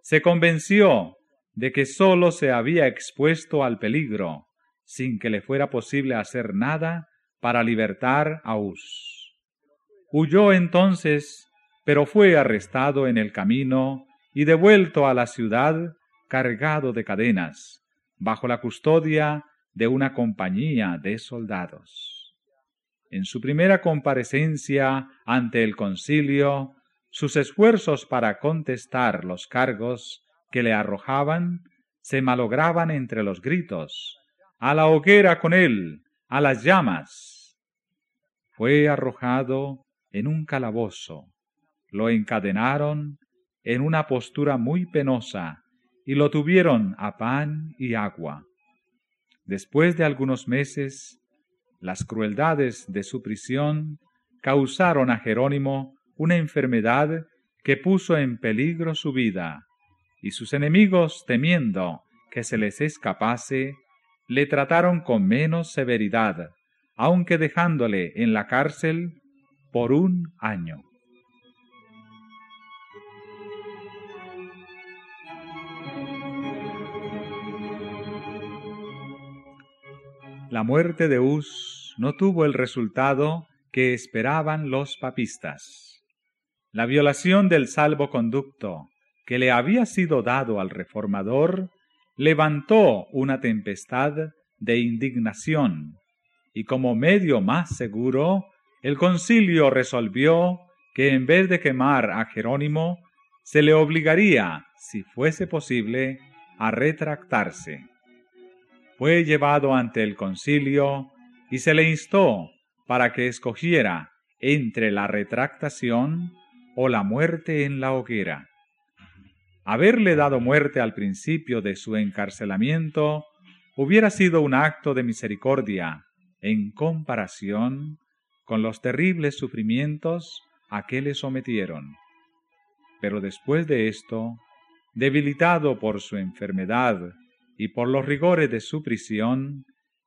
[SPEAKER 2] se convenció de que sólo se había expuesto al peligro, sin que le fuera posible hacer nada para libertar a Us. Huyó entonces, pero fue arrestado en el camino y devuelto a la ciudad cargado de cadenas, bajo la custodia de una compañía de soldados. En su primera comparecencia ante el concilio, sus esfuerzos para contestar los cargos que le arrojaban se malograban entre los gritos, a la hoguera con él, a las llamas. Fue arrojado en un calabozo, lo encadenaron en una postura muy penosa y lo tuvieron a pan y agua. Después de algunos meses, las crueldades de su prisión causaron a Jerónimo una enfermedad que puso en peligro su vida, y sus enemigos, temiendo que se les escapase, le trataron con menos severidad, aunque dejándole en la cárcel por un año. La muerte de Hus no tuvo el resultado que esperaban los papistas. La violación del salvoconducto que le había sido dado al reformador levantó una tempestad de indignación y como medio más seguro el concilio resolvió que en vez de quemar a Jerónimo, se le obligaría, si fuese posible, a retractarse. Fue llevado ante el concilio y se le instó para que escogiera entre la retractación o la muerte en la hoguera. Haberle dado muerte al principio de su encarcelamiento hubiera sido un acto de misericordia en comparación con los terribles sufrimientos a que le sometieron. Pero después de esto, debilitado por su enfermedad y por los rigores de su prisión,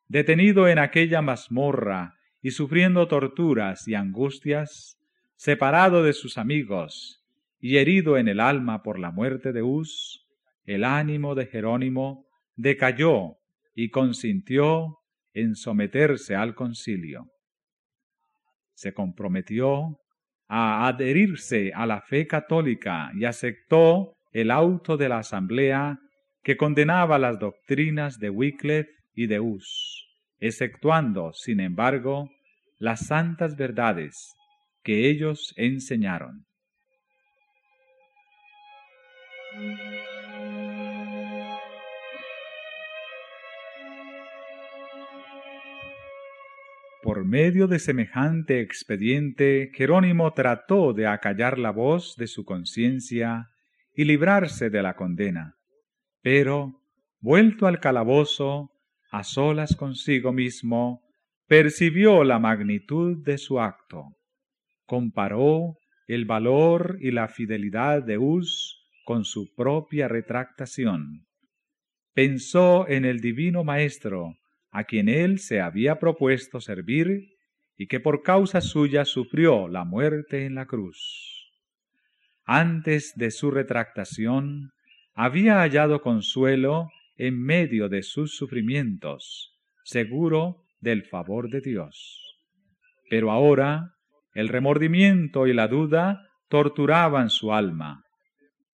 [SPEAKER 2] detenido en aquella mazmorra y sufriendo torturas y angustias, separado de sus amigos y herido en el alma por la muerte de Uz, el ánimo de Jerónimo decayó y consintió en someterse al concilio. Se comprometió a adherirse a la fe católica y aceptó el auto de la asamblea que condenaba las doctrinas de Wycliffe y de Hus, exceptuando, sin embargo, las santas verdades que ellos enseñaron. Por medio de semejante expediente, Jerónimo trató de acallar la voz de su conciencia y librarse de la condena. Pero, vuelto al calabozo, a solas consigo mismo, percibió la magnitud de su acto. Comparó el valor y la fidelidad de Uz con su propia retractación. Pensó en el divino Maestro, a quien él se había propuesto servir y que por causa suya sufrió la muerte en la cruz. Antes de su retractación, había hallado consuelo en medio de sus sufrimientos, seguro del favor de Dios. Pero ahora el remordimiento y la duda torturaban su alma.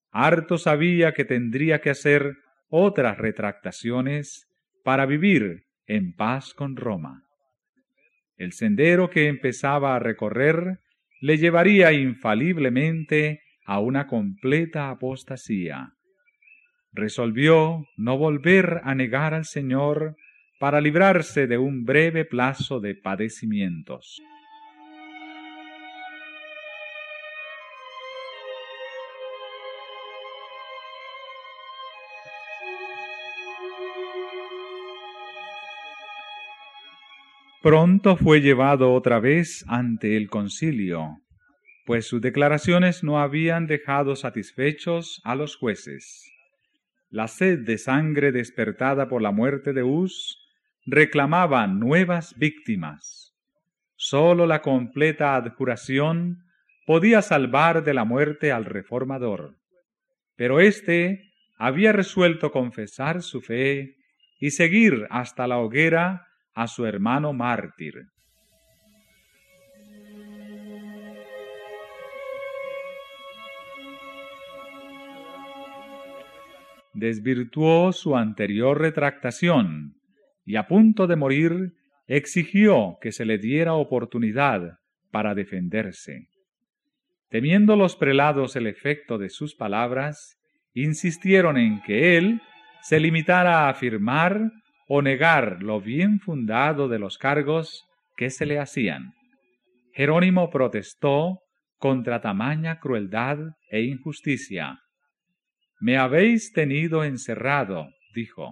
[SPEAKER 2] Harto sabía que tendría que hacer otras retractaciones para vivir en paz con Roma. El sendero que empezaba a recorrer le llevaría infaliblemente a una completa apostasía. Resolvió no volver a negar al Señor para librarse de un breve plazo de padecimientos. Pronto fue llevado otra vez ante el concilio, pues sus declaraciones no habían dejado satisfechos a los jueces. La sed de sangre despertada por la muerte de Uz reclamaba nuevas víctimas. Sólo la completa adjuración podía salvar de la muerte al reformador. Pero éste había resuelto confesar su fe y seguir hasta la hoguera a su hermano mártir. Desvirtuó su anterior retractación y a punto de morir exigió que se le diera oportunidad para defenderse. Temiendo los prelados el efecto de sus palabras, insistieron en que él se limitara a afirmar o negar lo bien fundado de los cargos que se le hacían. Jerónimo protestó contra tamaña crueldad e injusticia. Me habéis tenido encerrado, dijo,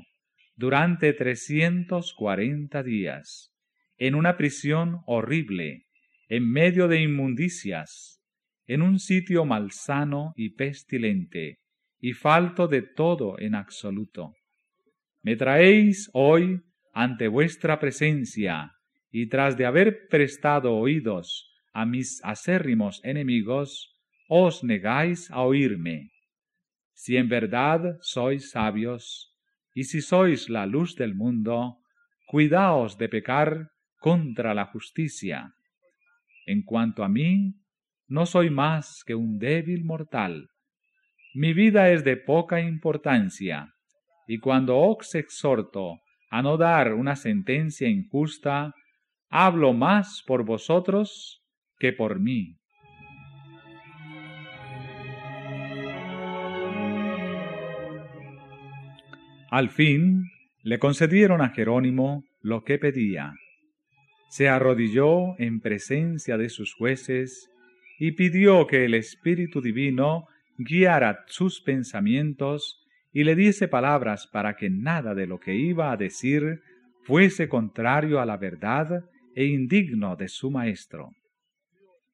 [SPEAKER 2] durante trescientos cuarenta días, en una prisión horrible, en medio de inmundicias, en un sitio malsano y pestilente, y falto de todo en absoluto. Me traéis hoy ante vuestra presencia, y tras de haber prestado oídos a mis acérrimos enemigos, os negáis a oírme. Si en verdad sois sabios, y si sois la luz del mundo, cuidaos de pecar contra la justicia. En cuanto a mí, no soy más que un débil mortal. Mi vida es de poca importancia, y cuando os exhorto a no dar una sentencia injusta, hablo más por vosotros que por mí. Al fin le concedieron a Jerónimo lo que pedía. Se arrodilló en presencia de sus jueces y pidió que el Espíritu Divino guiara sus pensamientos y le diese palabras para que nada de lo que iba a decir fuese contrario a la verdad e indigno de su maestro.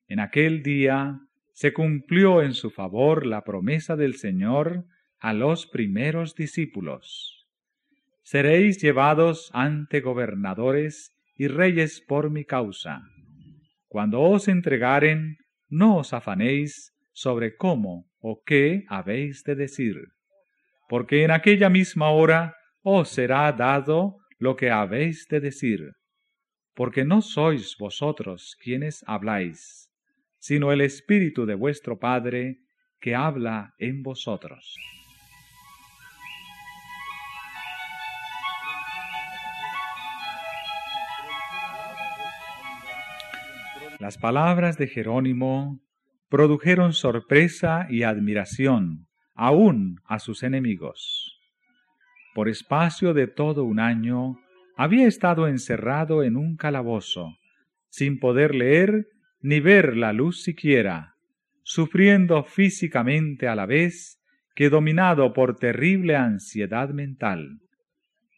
[SPEAKER 2] En aquel día se cumplió en su favor la promesa del Señor a los primeros discípulos. Seréis llevados ante gobernadores y reyes por mi causa. Cuando os entregaren, no os afanéis sobre cómo o qué habéis de decir, porque en aquella misma hora os será dado lo que habéis de decir, porque no sois vosotros quienes habláis, sino el Espíritu de vuestro Padre que habla en vosotros. Las palabras de Jerónimo produjeron sorpresa y admiración aún a sus enemigos. Por espacio de todo un año había estado encerrado en un calabozo, sin poder leer ni ver la luz siquiera, sufriendo físicamente a la vez que dominado por terrible ansiedad mental.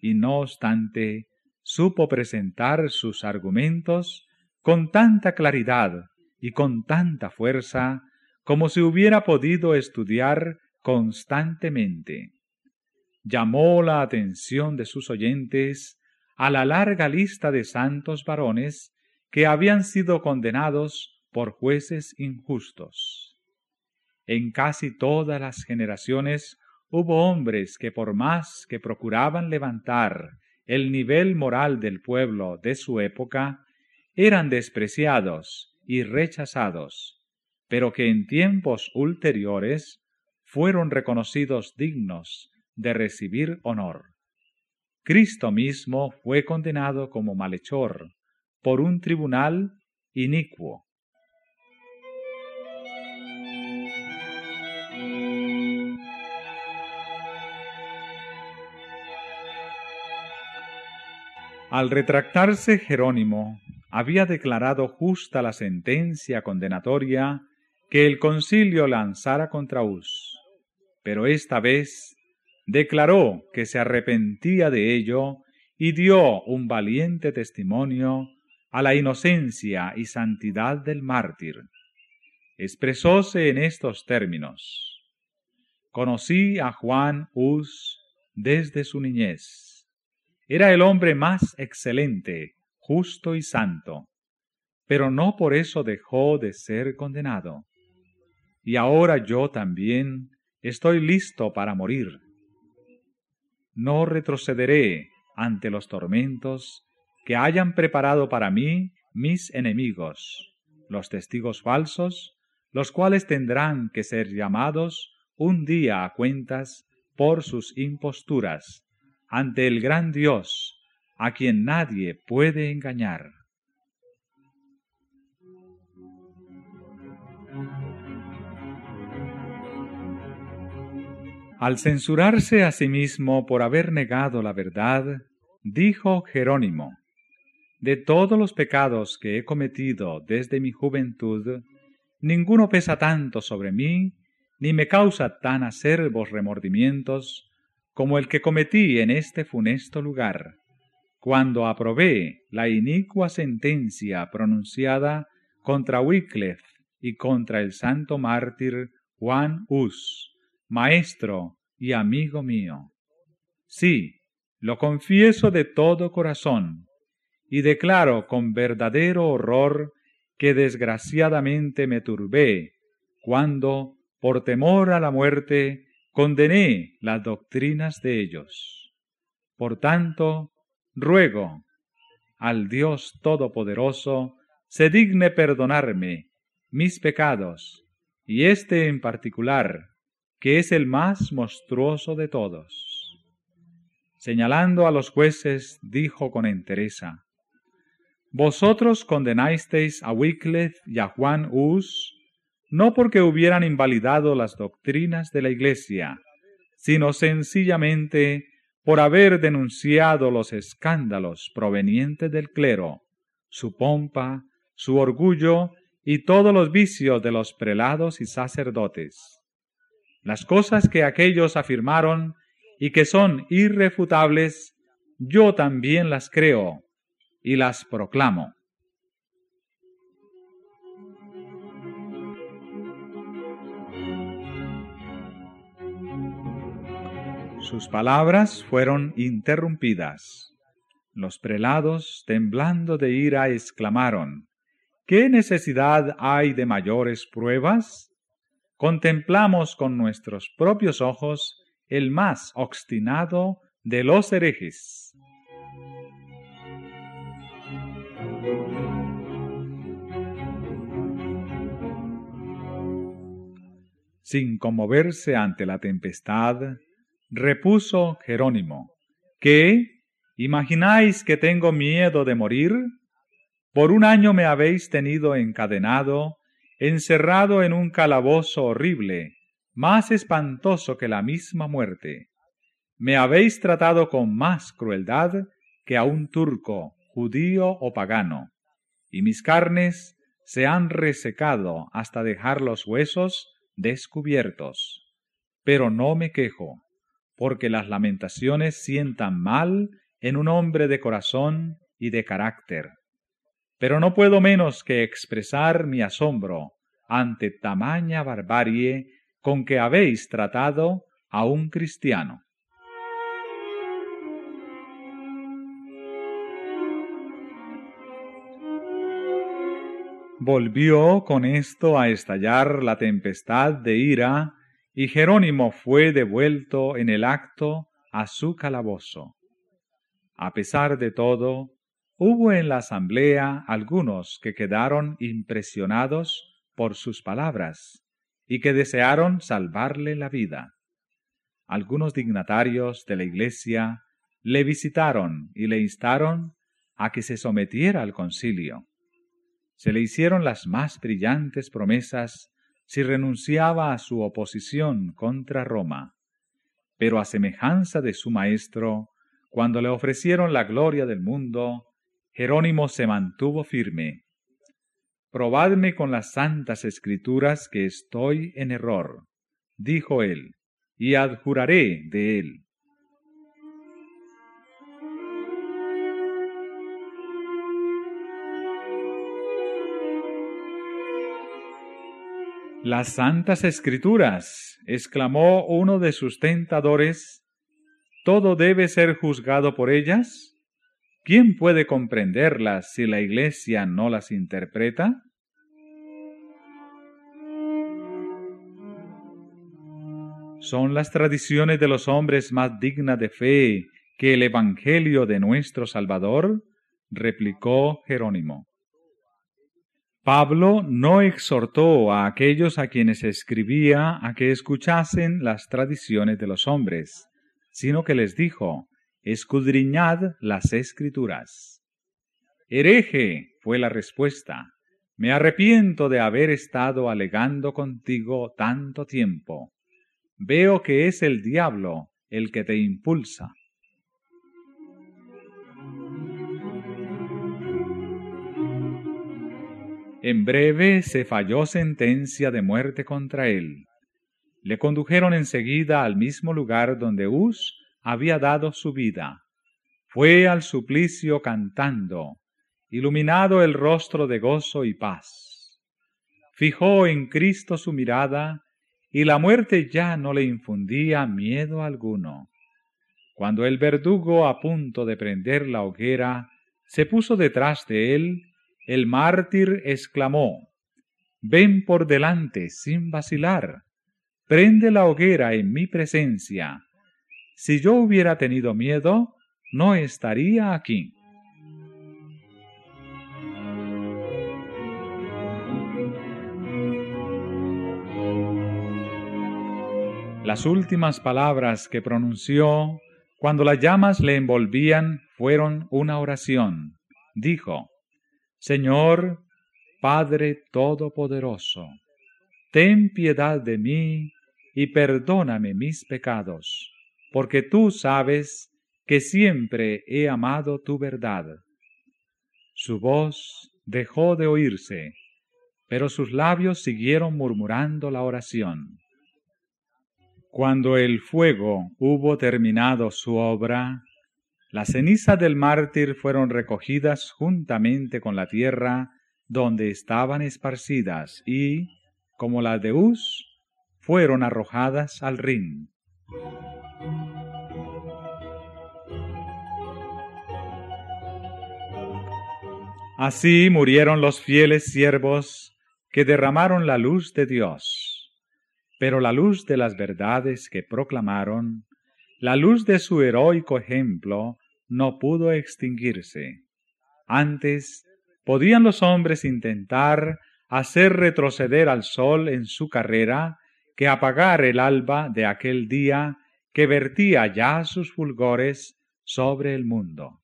[SPEAKER 2] Y no obstante, supo presentar sus argumentos con tanta claridad y con tanta fuerza como si hubiera podido estudiar constantemente. Llamó la atención de sus oyentes a la larga lista de santos varones que habían sido condenados por jueces injustos. En casi todas las generaciones hubo hombres que por más que procuraban levantar el nivel moral del pueblo de su época, eran despreciados y rechazados, pero que en tiempos ulteriores fueron reconocidos dignos de recibir honor. Cristo mismo fue condenado como malhechor por un tribunal inicuo. Al retractarse Jerónimo, había declarado justa la sentencia condenatoria que el concilio lanzara contra Us, pero esta vez declaró que se arrepentía de ello y dio un valiente testimonio a la inocencia y santidad del mártir. Expresóse en estos términos. Conocí a Juan Hus desde su niñez. Era el hombre más excelente justo y santo, pero no por eso dejó de ser condenado. Y ahora yo también estoy listo para morir. No retrocederé ante los tormentos que hayan preparado para mí mis enemigos, los testigos falsos, los cuales tendrán que ser llamados un día a cuentas por sus imposturas ante el gran Dios a quien nadie puede engañar. Al censurarse a sí mismo por haber negado la verdad, dijo Jerónimo, De todos los pecados que he cometido desde mi juventud, ninguno pesa tanto sobre mí, ni me causa tan acerbos remordimientos, como el que cometí en este funesto lugar cuando aprobé la inicua sentencia pronunciada contra Wycliffe y contra el santo mártir Juan Hus, maestro y amigo mío. Sí, lo confieso de todo corazón, y declaro con verdadero horror que desgraciadamente me turbé cuando, por temor a la muerte, condené las doctrinas de ellos. Por tanto, ruego al Dios Todopoderoso se digne perdonarme mis pecados, y este en particular, que es el más monstruoso de todos. Señalando a los jueces, dijo con entereza, Vosotros condenasteis a Wycliffe y a Juan Hus, no porque hubieran invalidado las doctrinas de la Iglesia, sino sencillamente por haber denunciado los escándalos provenientes del clero, su pompa, su orgullo y todos los vicios de los prelados y sacerdotes. Las cosas que aquellos afirmaron y que son irrefutables, yo también las creo y las proclamo. Sus palabras fueron interrumpidas. Los prelados, temblando de ira, exclamaron, ¿Qué necesidad hay de mayores pruebas? Contemplamos con nuestros propios ojos el más obstinado de los herejes. Sin conmoverse ante la tempestad, repuso Jerónimo, ¿qué? ¿Imagináis que tengo miedo de morir? Por un año me habéis tenido encadenado, encerrado en un calabozo horrible, más espantoso que la misma muerte. Me habéis tratado con más crueldad que a un turco, judío o pagano, y mis carnes se han resecado hasta dejar los huesos descubiertos. Pero no me quejo, porque las lamentaciones sientan mal en un hombre de corazón y de carácter. Pero no puedo menos que expresar mi asombro ante tamaña barbarie con que habéis tratado a un cristiano. Volvió con esto a estallar la tempestad de ira y Jerónimo fue devuelto en el acto a su calabozo. A pesar de todo, hubo en la asamblea algunos que quedaron impresionados por sus palabras y que desearon salvarle la vida. Algunos dignatarios de la iglesia le visitaron y le instaron a que se sometiera al concilio. Se le hicieron las más brillantes promesas si renunciaba a su oposición contra Roma. Pero a semejanza de su maestro, cuando le ofrecieron la gloria del mundo, Jerónimo se mantuvo firme. Probadme con las santas escrituras que estoy en error, dijo él, y adjuraré de él. Las santas escrituras, exclamó uno de sus tentadores, ¿todo debe ser juzgado por ellas? ¿Quién puede comprenderlas si la Iglesia no las interpreta? ¿Son las tradiciones de los hombres más dignas de fe que el Evangelio de nuestro Salvador? replicó Jerónimo. Pablo no exhortó a aquellos a quienes escribía a que escuchasen las tradiciones de los hombres, sino que les dijo, escudriñad las escrituras. Hereje, fue la respuesta, me arrepiento de haber estado alegando contigo tanto tiempo. Veo que es el diablo el que te impulsa. En breve se falló sentencia de muerte contra él. Le condujeron enseguida al mismo lugar donde Hus había dado su vida. Fue al suplicio cantando, iluminado el rostro de gozo y paz. Fijó en Cristo su mirada y la muerte ya no le infundía miedo alguno. Cuando el verdugo a punto de prender la hoguera se puso detrás de él, el mártir exclamó, Ven por delante sin vacilar, prende la hoguera en mi presencia. Si yo hubiera tenido miedo, no estaría aquí. Las últimas palabras que pronunció cuando las llamas le envolvían fueron una oración. Dijo, Señor, Padre Todopoderoso, ten piedad de mí y perdóname mis pecados porque tú sabes que siempre he amado tu verdad. Su voz dejó de oírse, pero sus labios siguieron murmurando la oración. Cuando el fuego hubo terminado su obra, las cenizas del mártir fueron recogidas juntamente con la tierra donde estaban esparcidas y, como las de Uz, fueron arrojadas al Rin. Así murieron los fieles siervos que derramaron la luz de Dios. Pero la luz de las verdades que proclamaron, la luz de su heroico ejemplo, no pudo extinguirse. Antes, podían los hombres intentar hacer retroceder al sol en su carrera que apagar el alba de aquel día que vertía ya sus fulgores sobre el mundo.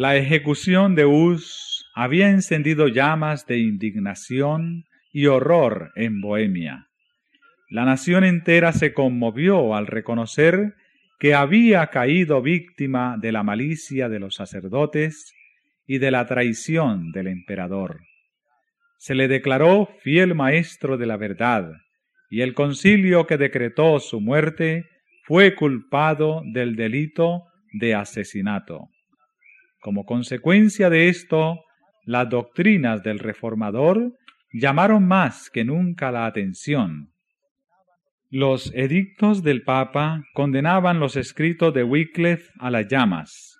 [SPEAKER 2] La ejecución de Uz había encendido llamas de indignación y horror en Bohemia. La nación entera se conmovió al reconocer que había caído víctima de la malicia de los sacerdotes y de la traición del emperador. Se le declaró fiel maestro de la verdad, y el concilio que decretó su muerte fue culpado del delito de asesinato. Como consecuencia de esto, las doctrinas del reformador llamaron más que nunca la atención. Los edictos del Papa condenaban los escritos de Wycliffe a las llamas,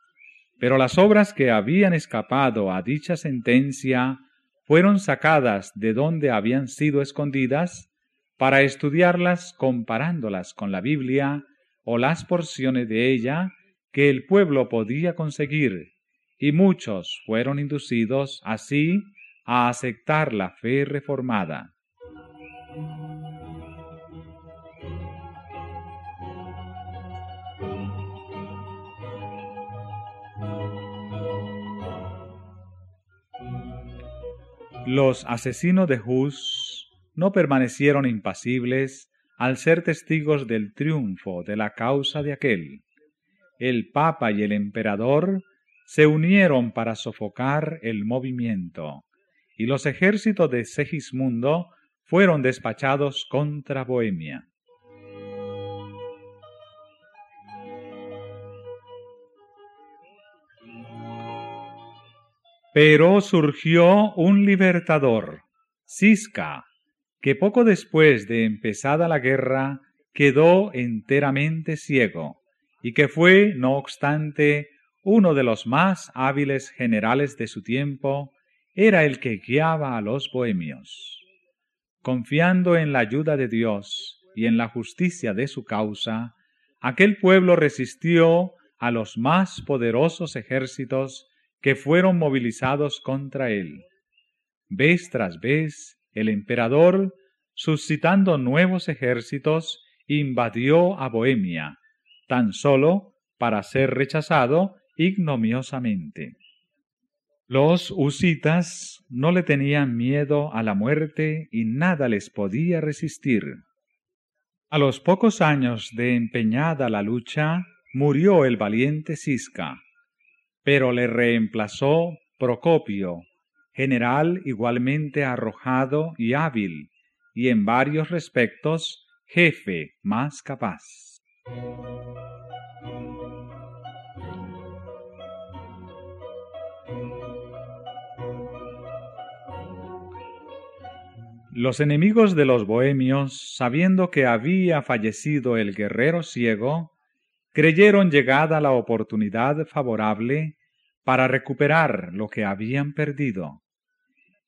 [SPEAKER 2] pero las obras que habían escapado a dicha sentencia fueron sacadas de donde habían sido escondidas para estudiarlas comparándolas con la Biblia o las porciones de ella que el pueblo podía conseguir y muchos fueron inducidos así a aceptar la fe reformada. Los asesinos de Hus no permanecieron impasibles al ser testigos del triunfo de la causa de aquel. El Papa y el Emperador se unieron para sofocar el movimiento, y los ejércitos de Segismundo fueron despachados contra Bohemia. Pero surgió un libertador, Cisca, que poco después de empezada la guerra quedó enteramente ciego, y que fue, no obstante, uno de los más hábiles generales de su tiempo, era el que guiaba a los bohemios. Confiando en la ayuda de Dios y en la justicia de su causa, aquel pueblo resistió a los más poderosos ejércitos que fueron movilizados contra él. Vez tras vez, el emperador, suscitando nuevos ejércitos, invadió a Bohemia, tan solo para ser rechazado ignominiosamente. Los husitas no le tenían miedo a la muerte y nada les podía resistir. A los pocos años de empeñada la lucha, murió el valiente Cisca, pero le reemplazó Procopio, general igualmente arrojado y hábil, y en varios respectos jefe más capaz. Los enemigos de los bohemios, sabiendo que había fallecido el guerrero ciego, creyeron llegada la oportunidad favorable para recuperar lo que habían perdido.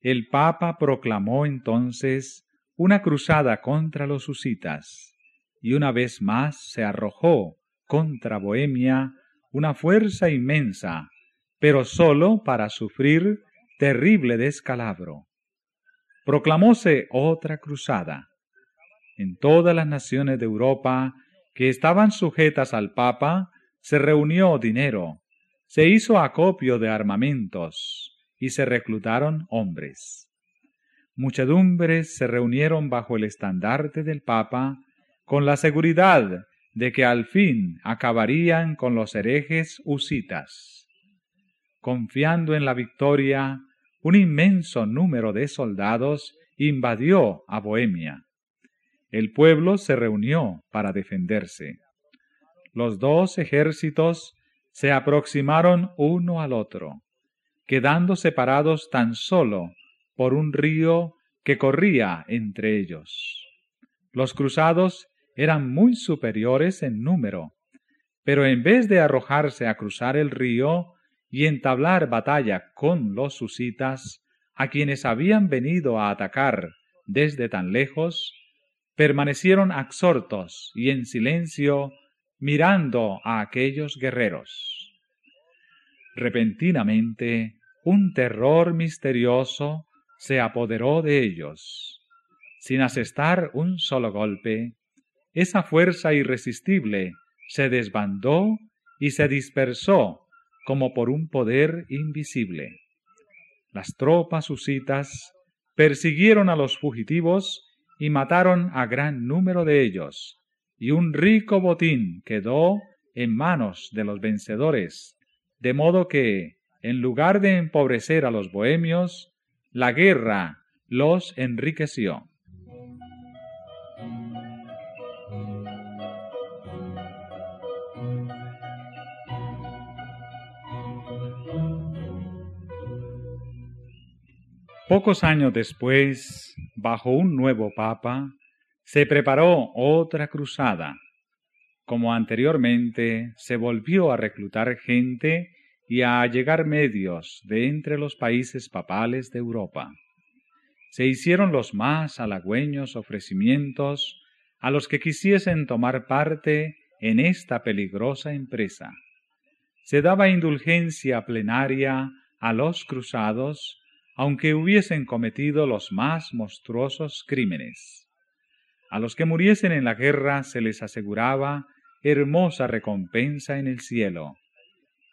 [SPEAKER 2] El Papa proclamó entonces una cruzada contra los husitas, y una vez más se arrojó contra Bohemia una fuerza inmensa, pero sólo para sufrir terrible descalabro. Proclamóse otra cruzada. En todas las naciones de Europa que estaban sujetas al Papa se reunió dinero, se hizo acopio de armamentos y se reclutaron hombres. Muchedumbres se reunieron bajo el estandarte del Papa con la seguridad de que al fin acabarían con los herejes husitas. Confiando en la victoria, un inmenso número de soldados invadió a Bohemia. El pueblo se reunió para defenderse. Los dos ejércitos se aproximaron uno al otro, quedando separados tan solo por un río que corría entre ellos. Los cruzados eran muy superiores en número, pero en vez de arrojarse a cruzar el río y entablar batalla con los susitas, a quienes habían venido a atacar desde tan lejos, permanecieron absortos y en silencio mirando a aquellos guerreros. Repentinamente, un terror misterioso se apoderó de ellos. Sin asestar un solo golpe, esa fuerza irresistible se desbandó y se dispersó como por un poder invisible. Las tropas husitas persiguieron a los fugitivos y mataron a gran número de ellos, y un rico botín quedó en manos de los vencedores, de modo que, en lugar de empobrecer a los bohemios, la guerra los enriqueció. Pocos años después, bajo un nuevo papa, se preparó otra cruzada. Como anteriormente, se volvió a reclutar gente y a allegar medios de entre los países papales de Europa. Se hicieron los más halagüeños ofrecimientos a los que quisiesen tomar parte en esta peligrosa empresa. Se daba indulgencia plenaria a los cruzados, aunque hubiesen cometido los más monstruosos crímenes. A los que muriesen en la guerra se les aseguraba hermosa recompensa en el cielo,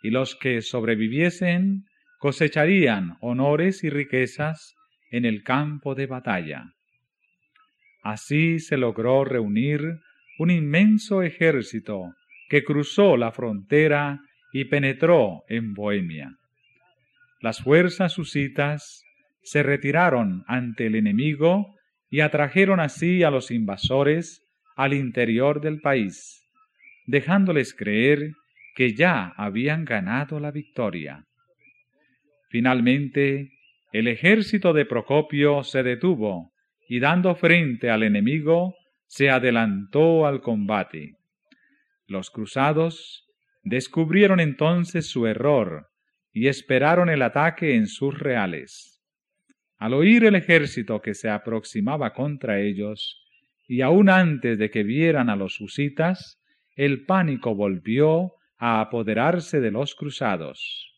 [SPEAKER 2] y los que sobreviviesen cosecharían honores y riquezas en el campo de batalla. Así se logró reunir un inmenso ejército que cruzó la frontera y penetró en Bohemia. Las fuerzas husitas se retiraron ante el enemigo y atrajeron así a los invasores al interior del país, dejándoles creer que ya habían ganado la victoria. Finalmente, el ejército de Procopio se detuvo y dando frente al enemigo, se adelantó al combate. Los cruzados descubrieron entonces su error y esperaron el ataque en sus reales. Al oír el ejército que se aproximaba contra ellos, y aun antes de que vieran a los husitas, el pánico volvió a apoderarse de los cruzados.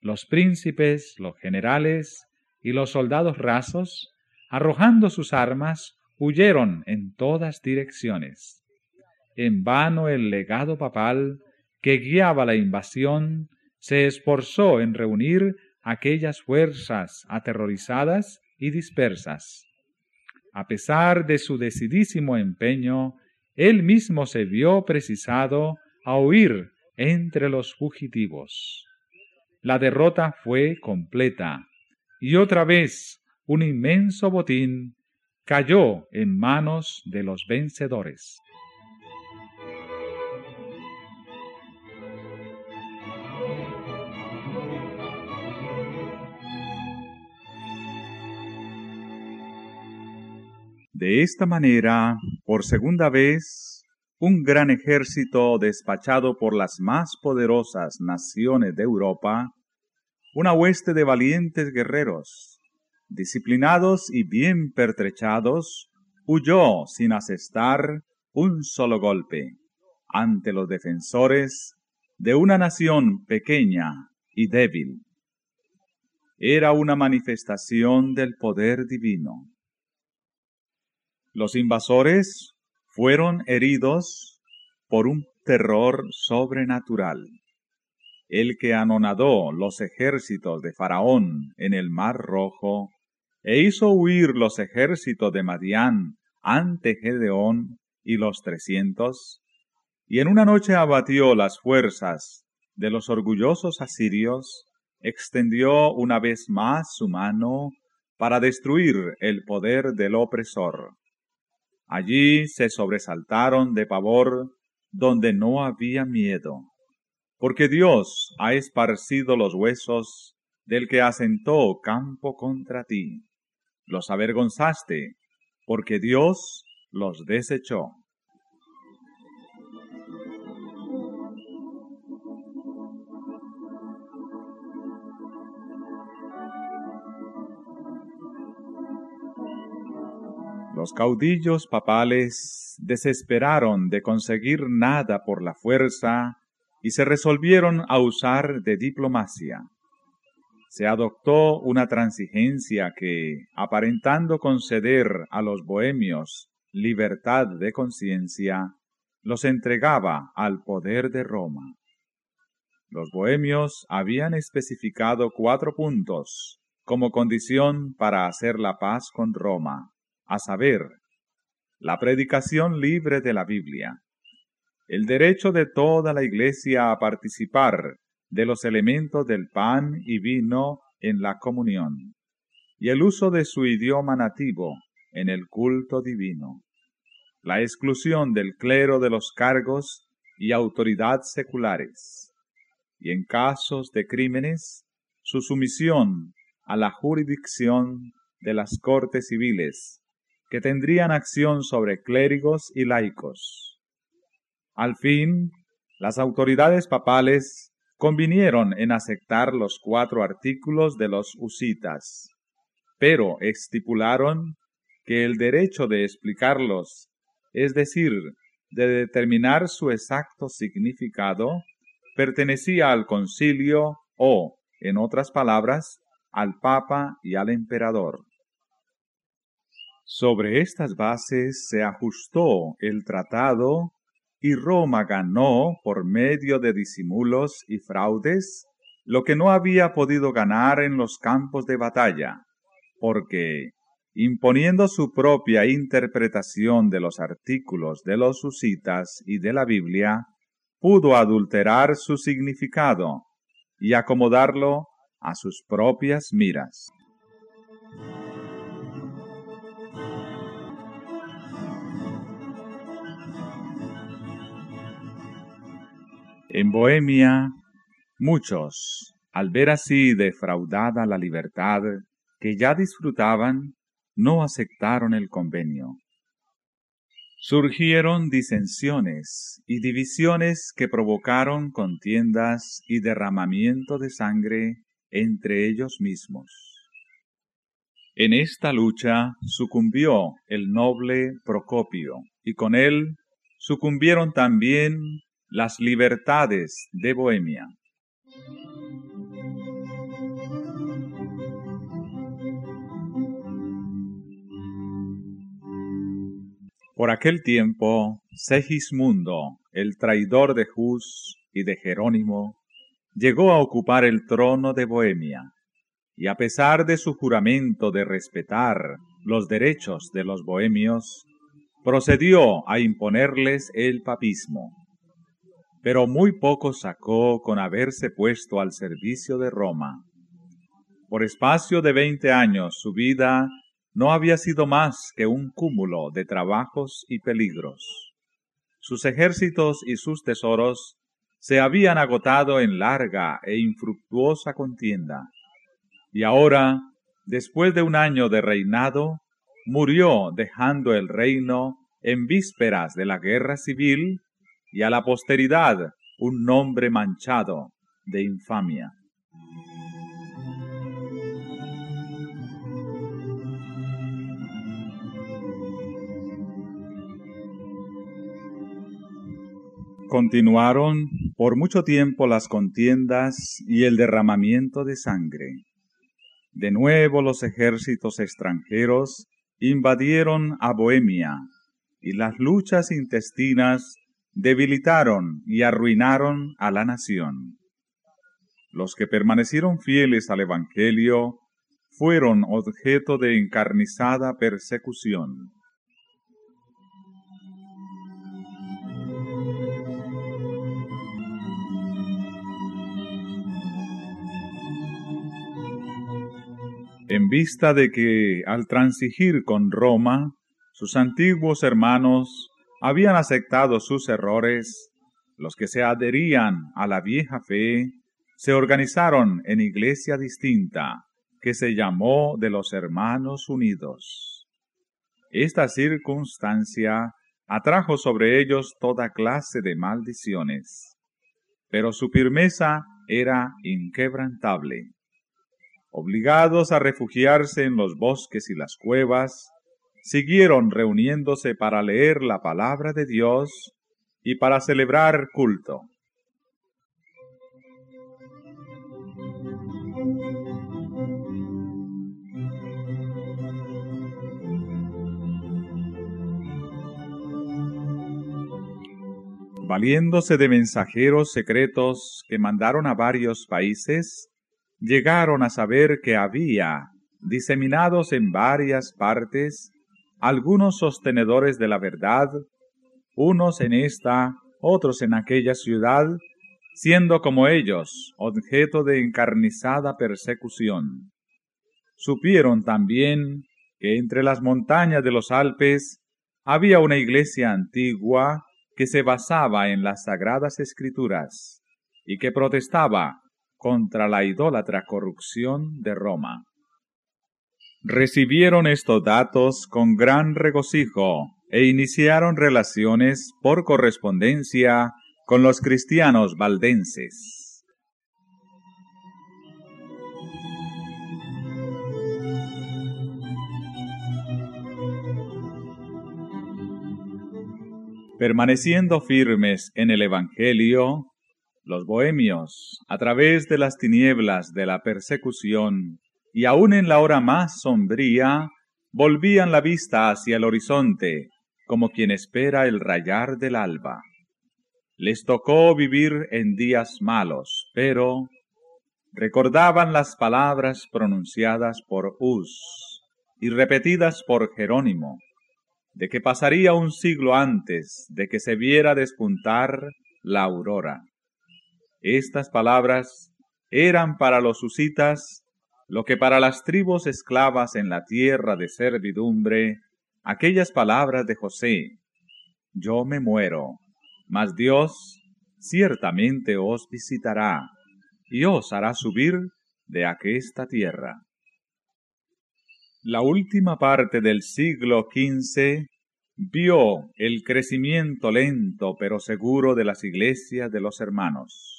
[SPEAKER 2] Los príncipes, los generales y los soldados rasos, arrojando sus armas, huyeron en todas direcciones. En vano el legado papal, que guiaba la invasión, se esforzó en reunir aquellas fuerzas aterrorizadas y dispersas. A pesar de su decidísimo empeño, él mismo se vio precisado a huir entre los fugitivos. La derrota fue completa, y otra vez un inmenso botín cayó en manos de los vencedores. De esta manera, por segunda vez, un gran ejército despachado por las más poderosas naciones de Europa, una hueste de valientes guerreros, disciplinados y bien pertrechados, huyó sin asestar un solo golpe, ante los defensores de una nación pequeña y débil. Era una manifestación del poder divino. Los invasores fueron heridos por un terror sobrenatural. El que anonadó los ejércitos de Faraón en el Mar Rojo e hizo huir los ejércitos de Madián ante Gedeón y los trescientos, y en una noche abatió las fuerzas de los orgullosos asirios, extendió una vez más su mano para destruir el poder del opresor. Allí se sobresaltaron de pavor donde no había miedo, porque Dios ha esparcido los huesos del que asentó campo contra ti. Los avergonzaste, porque Dios los desechó. Los caudillos papales desesperaron de conseguir nada por la fuerza y se resolvieron a usar de diplomacia. Se adoptó una transigencia que, aparentando conceder a los bohemios libertad de conciencia, los entregaba al poder de Roma. Los bohemios habían especificado cuatro puntos como condición para hacer la paz con Roma a saber, la predicación libre de la Biblia, el derecho de toda la Iglesia a participar de los elementos del pan y vino en la comunión, y el uso de su idioma nativo en el culto divino, la exclusión del clero de los cargos y autoridad seculares, y en casos de crímenes, su sumisión a la jurisdicción de las cortes civiles que tendrían acción sobre clérigos y laicos. Al fin, las autoridades papales convinieron en aceptar los cuatro artículos de los usitas, pero estipularon que el derecho de explicarlos, es decir, de determinar su exacto significado, pertenecía al concilio o, en otras palabras, al papa y al emperador. Sobre estas bases se ajustó el tratado y Roma ganó, por medio de disimulos y fraudes, lo que no había podido ganar en los campos de batalla, porque, imponiendo su propia interpretación de los artículos de los susitas y de la Biblia, pudo adulterar su significado y acomodarlo a sus propias miras. En Bohemia, muchos, al ver así defraudada la libertad que ya disfrutaban, no aceptaron el convenio. Surgieron disensiones y divisiones que provocaron contiendas y derramamiento de sangre entre ellos mismos. En esta lucha sucumbió el noble Procopio, y con él sucumbieron también las libertades de Bohemia. Por aquel tiempo, Segismundo, el traidor de Jus y de Jerónimo, llegó a ocupar el trono de Bohemia, y a pesar de su juramento de respetar los derechos de los bohemios, procedió a imponerles el papismo pero muy poco sacó con haberse puesto al servicio de Roma. Por espacio de veinte años su vida no había sido más que un cúmulo de trabajos y peligros. Sus ejércitos y sus tesoros se habían agotado en larga e infructuosa contienda, y ahora, después de un año de reinado, murió dejando el reino en vísperas de la guerra civil y a la posteridad un nombre manchado de infamia. Continuaron por mucho tiempo las contiendas y el derramamiento de sangre. De nuevo los ejércitos extranjeros invadieron a Bohemia, y las luchas intestinas debilitaron y arruinaron a la nación. Los que permanecieron fieles al Evangelio fueron objeto de encarnizada persecución. en vista de que al transigir con Roma, sus antiguos hermanos habían aceptado sus errores, los que se adherían a la vieja fe se organizaron en iglesia distinta, que se llamó de los Hermanos Unidos. Esta circunstancia atrajo sobre ellos toda clase de maldiciones, pero su firmeza era inquebrantable obligados a refugiarse en los bosques y las cuevas, siguieron reuniéndose para leer la palabra de Dios y para celebrar culto. Valiéndose de mensajeros secretos que mandaron a varios países, llegaron a saber que había, diseminados en varias partes, algunos sostenedores de la verdad, unos en esta, otros en aquella ciudad, siendo como ellos objeto de encarnizada persecución. Supieron también que entre las montañas de los Alpes había una iglesia antigua que se basaba en las sagradas escrituras y que protestaba contra la idólatra corrupción de Roma. Recibieron estos datos con gran regocijo e iniciaron relaciones por correspondencia con los cristianos valdenses. Permaneciendo firmes en el Evangelio, los bohemios, a través de las tinieblas de la persecución, y aun en la hora más sombría, volvían la vista hacia el horizonte, como quien espera el rayar del alba. Les tocó vivir en días malos, pero recordaban las palabras pronunciadas por Hus y repetidas por Jerónimo, de que pasaría un siglo antes de que se viera despuntar la aurora. Estas palabras eran para los husitas lo que para las tribus esclavas en la tierra de servidumbre, aquellas palabras de José, yo me muero, mas Dios ciertamente os visitará y os hará subir de aquesta tierra. La última parte del siglo XV vio el crecimiento lento pero seguro de las iglesias de los hermanos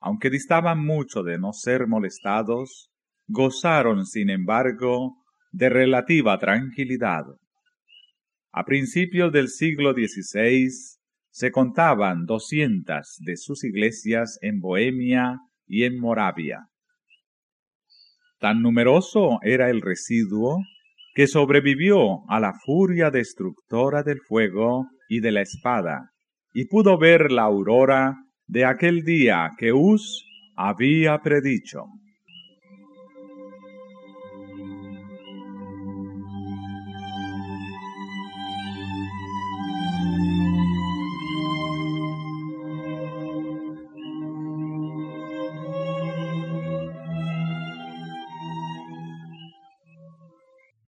[SPEAKER 2] aunque distaban mucho de no ser molestados, gozaron, sin embargo, de relativa tranquilidad. A principios del siglo XVI se contaban doscientas de sus iglesias en Bohemia y en Moravia. Tan numeroso era el residuo que sobrevivió a la furia destructora del fuego y de la espada, y pudo ver la aurora de aquel día que Us había predicho.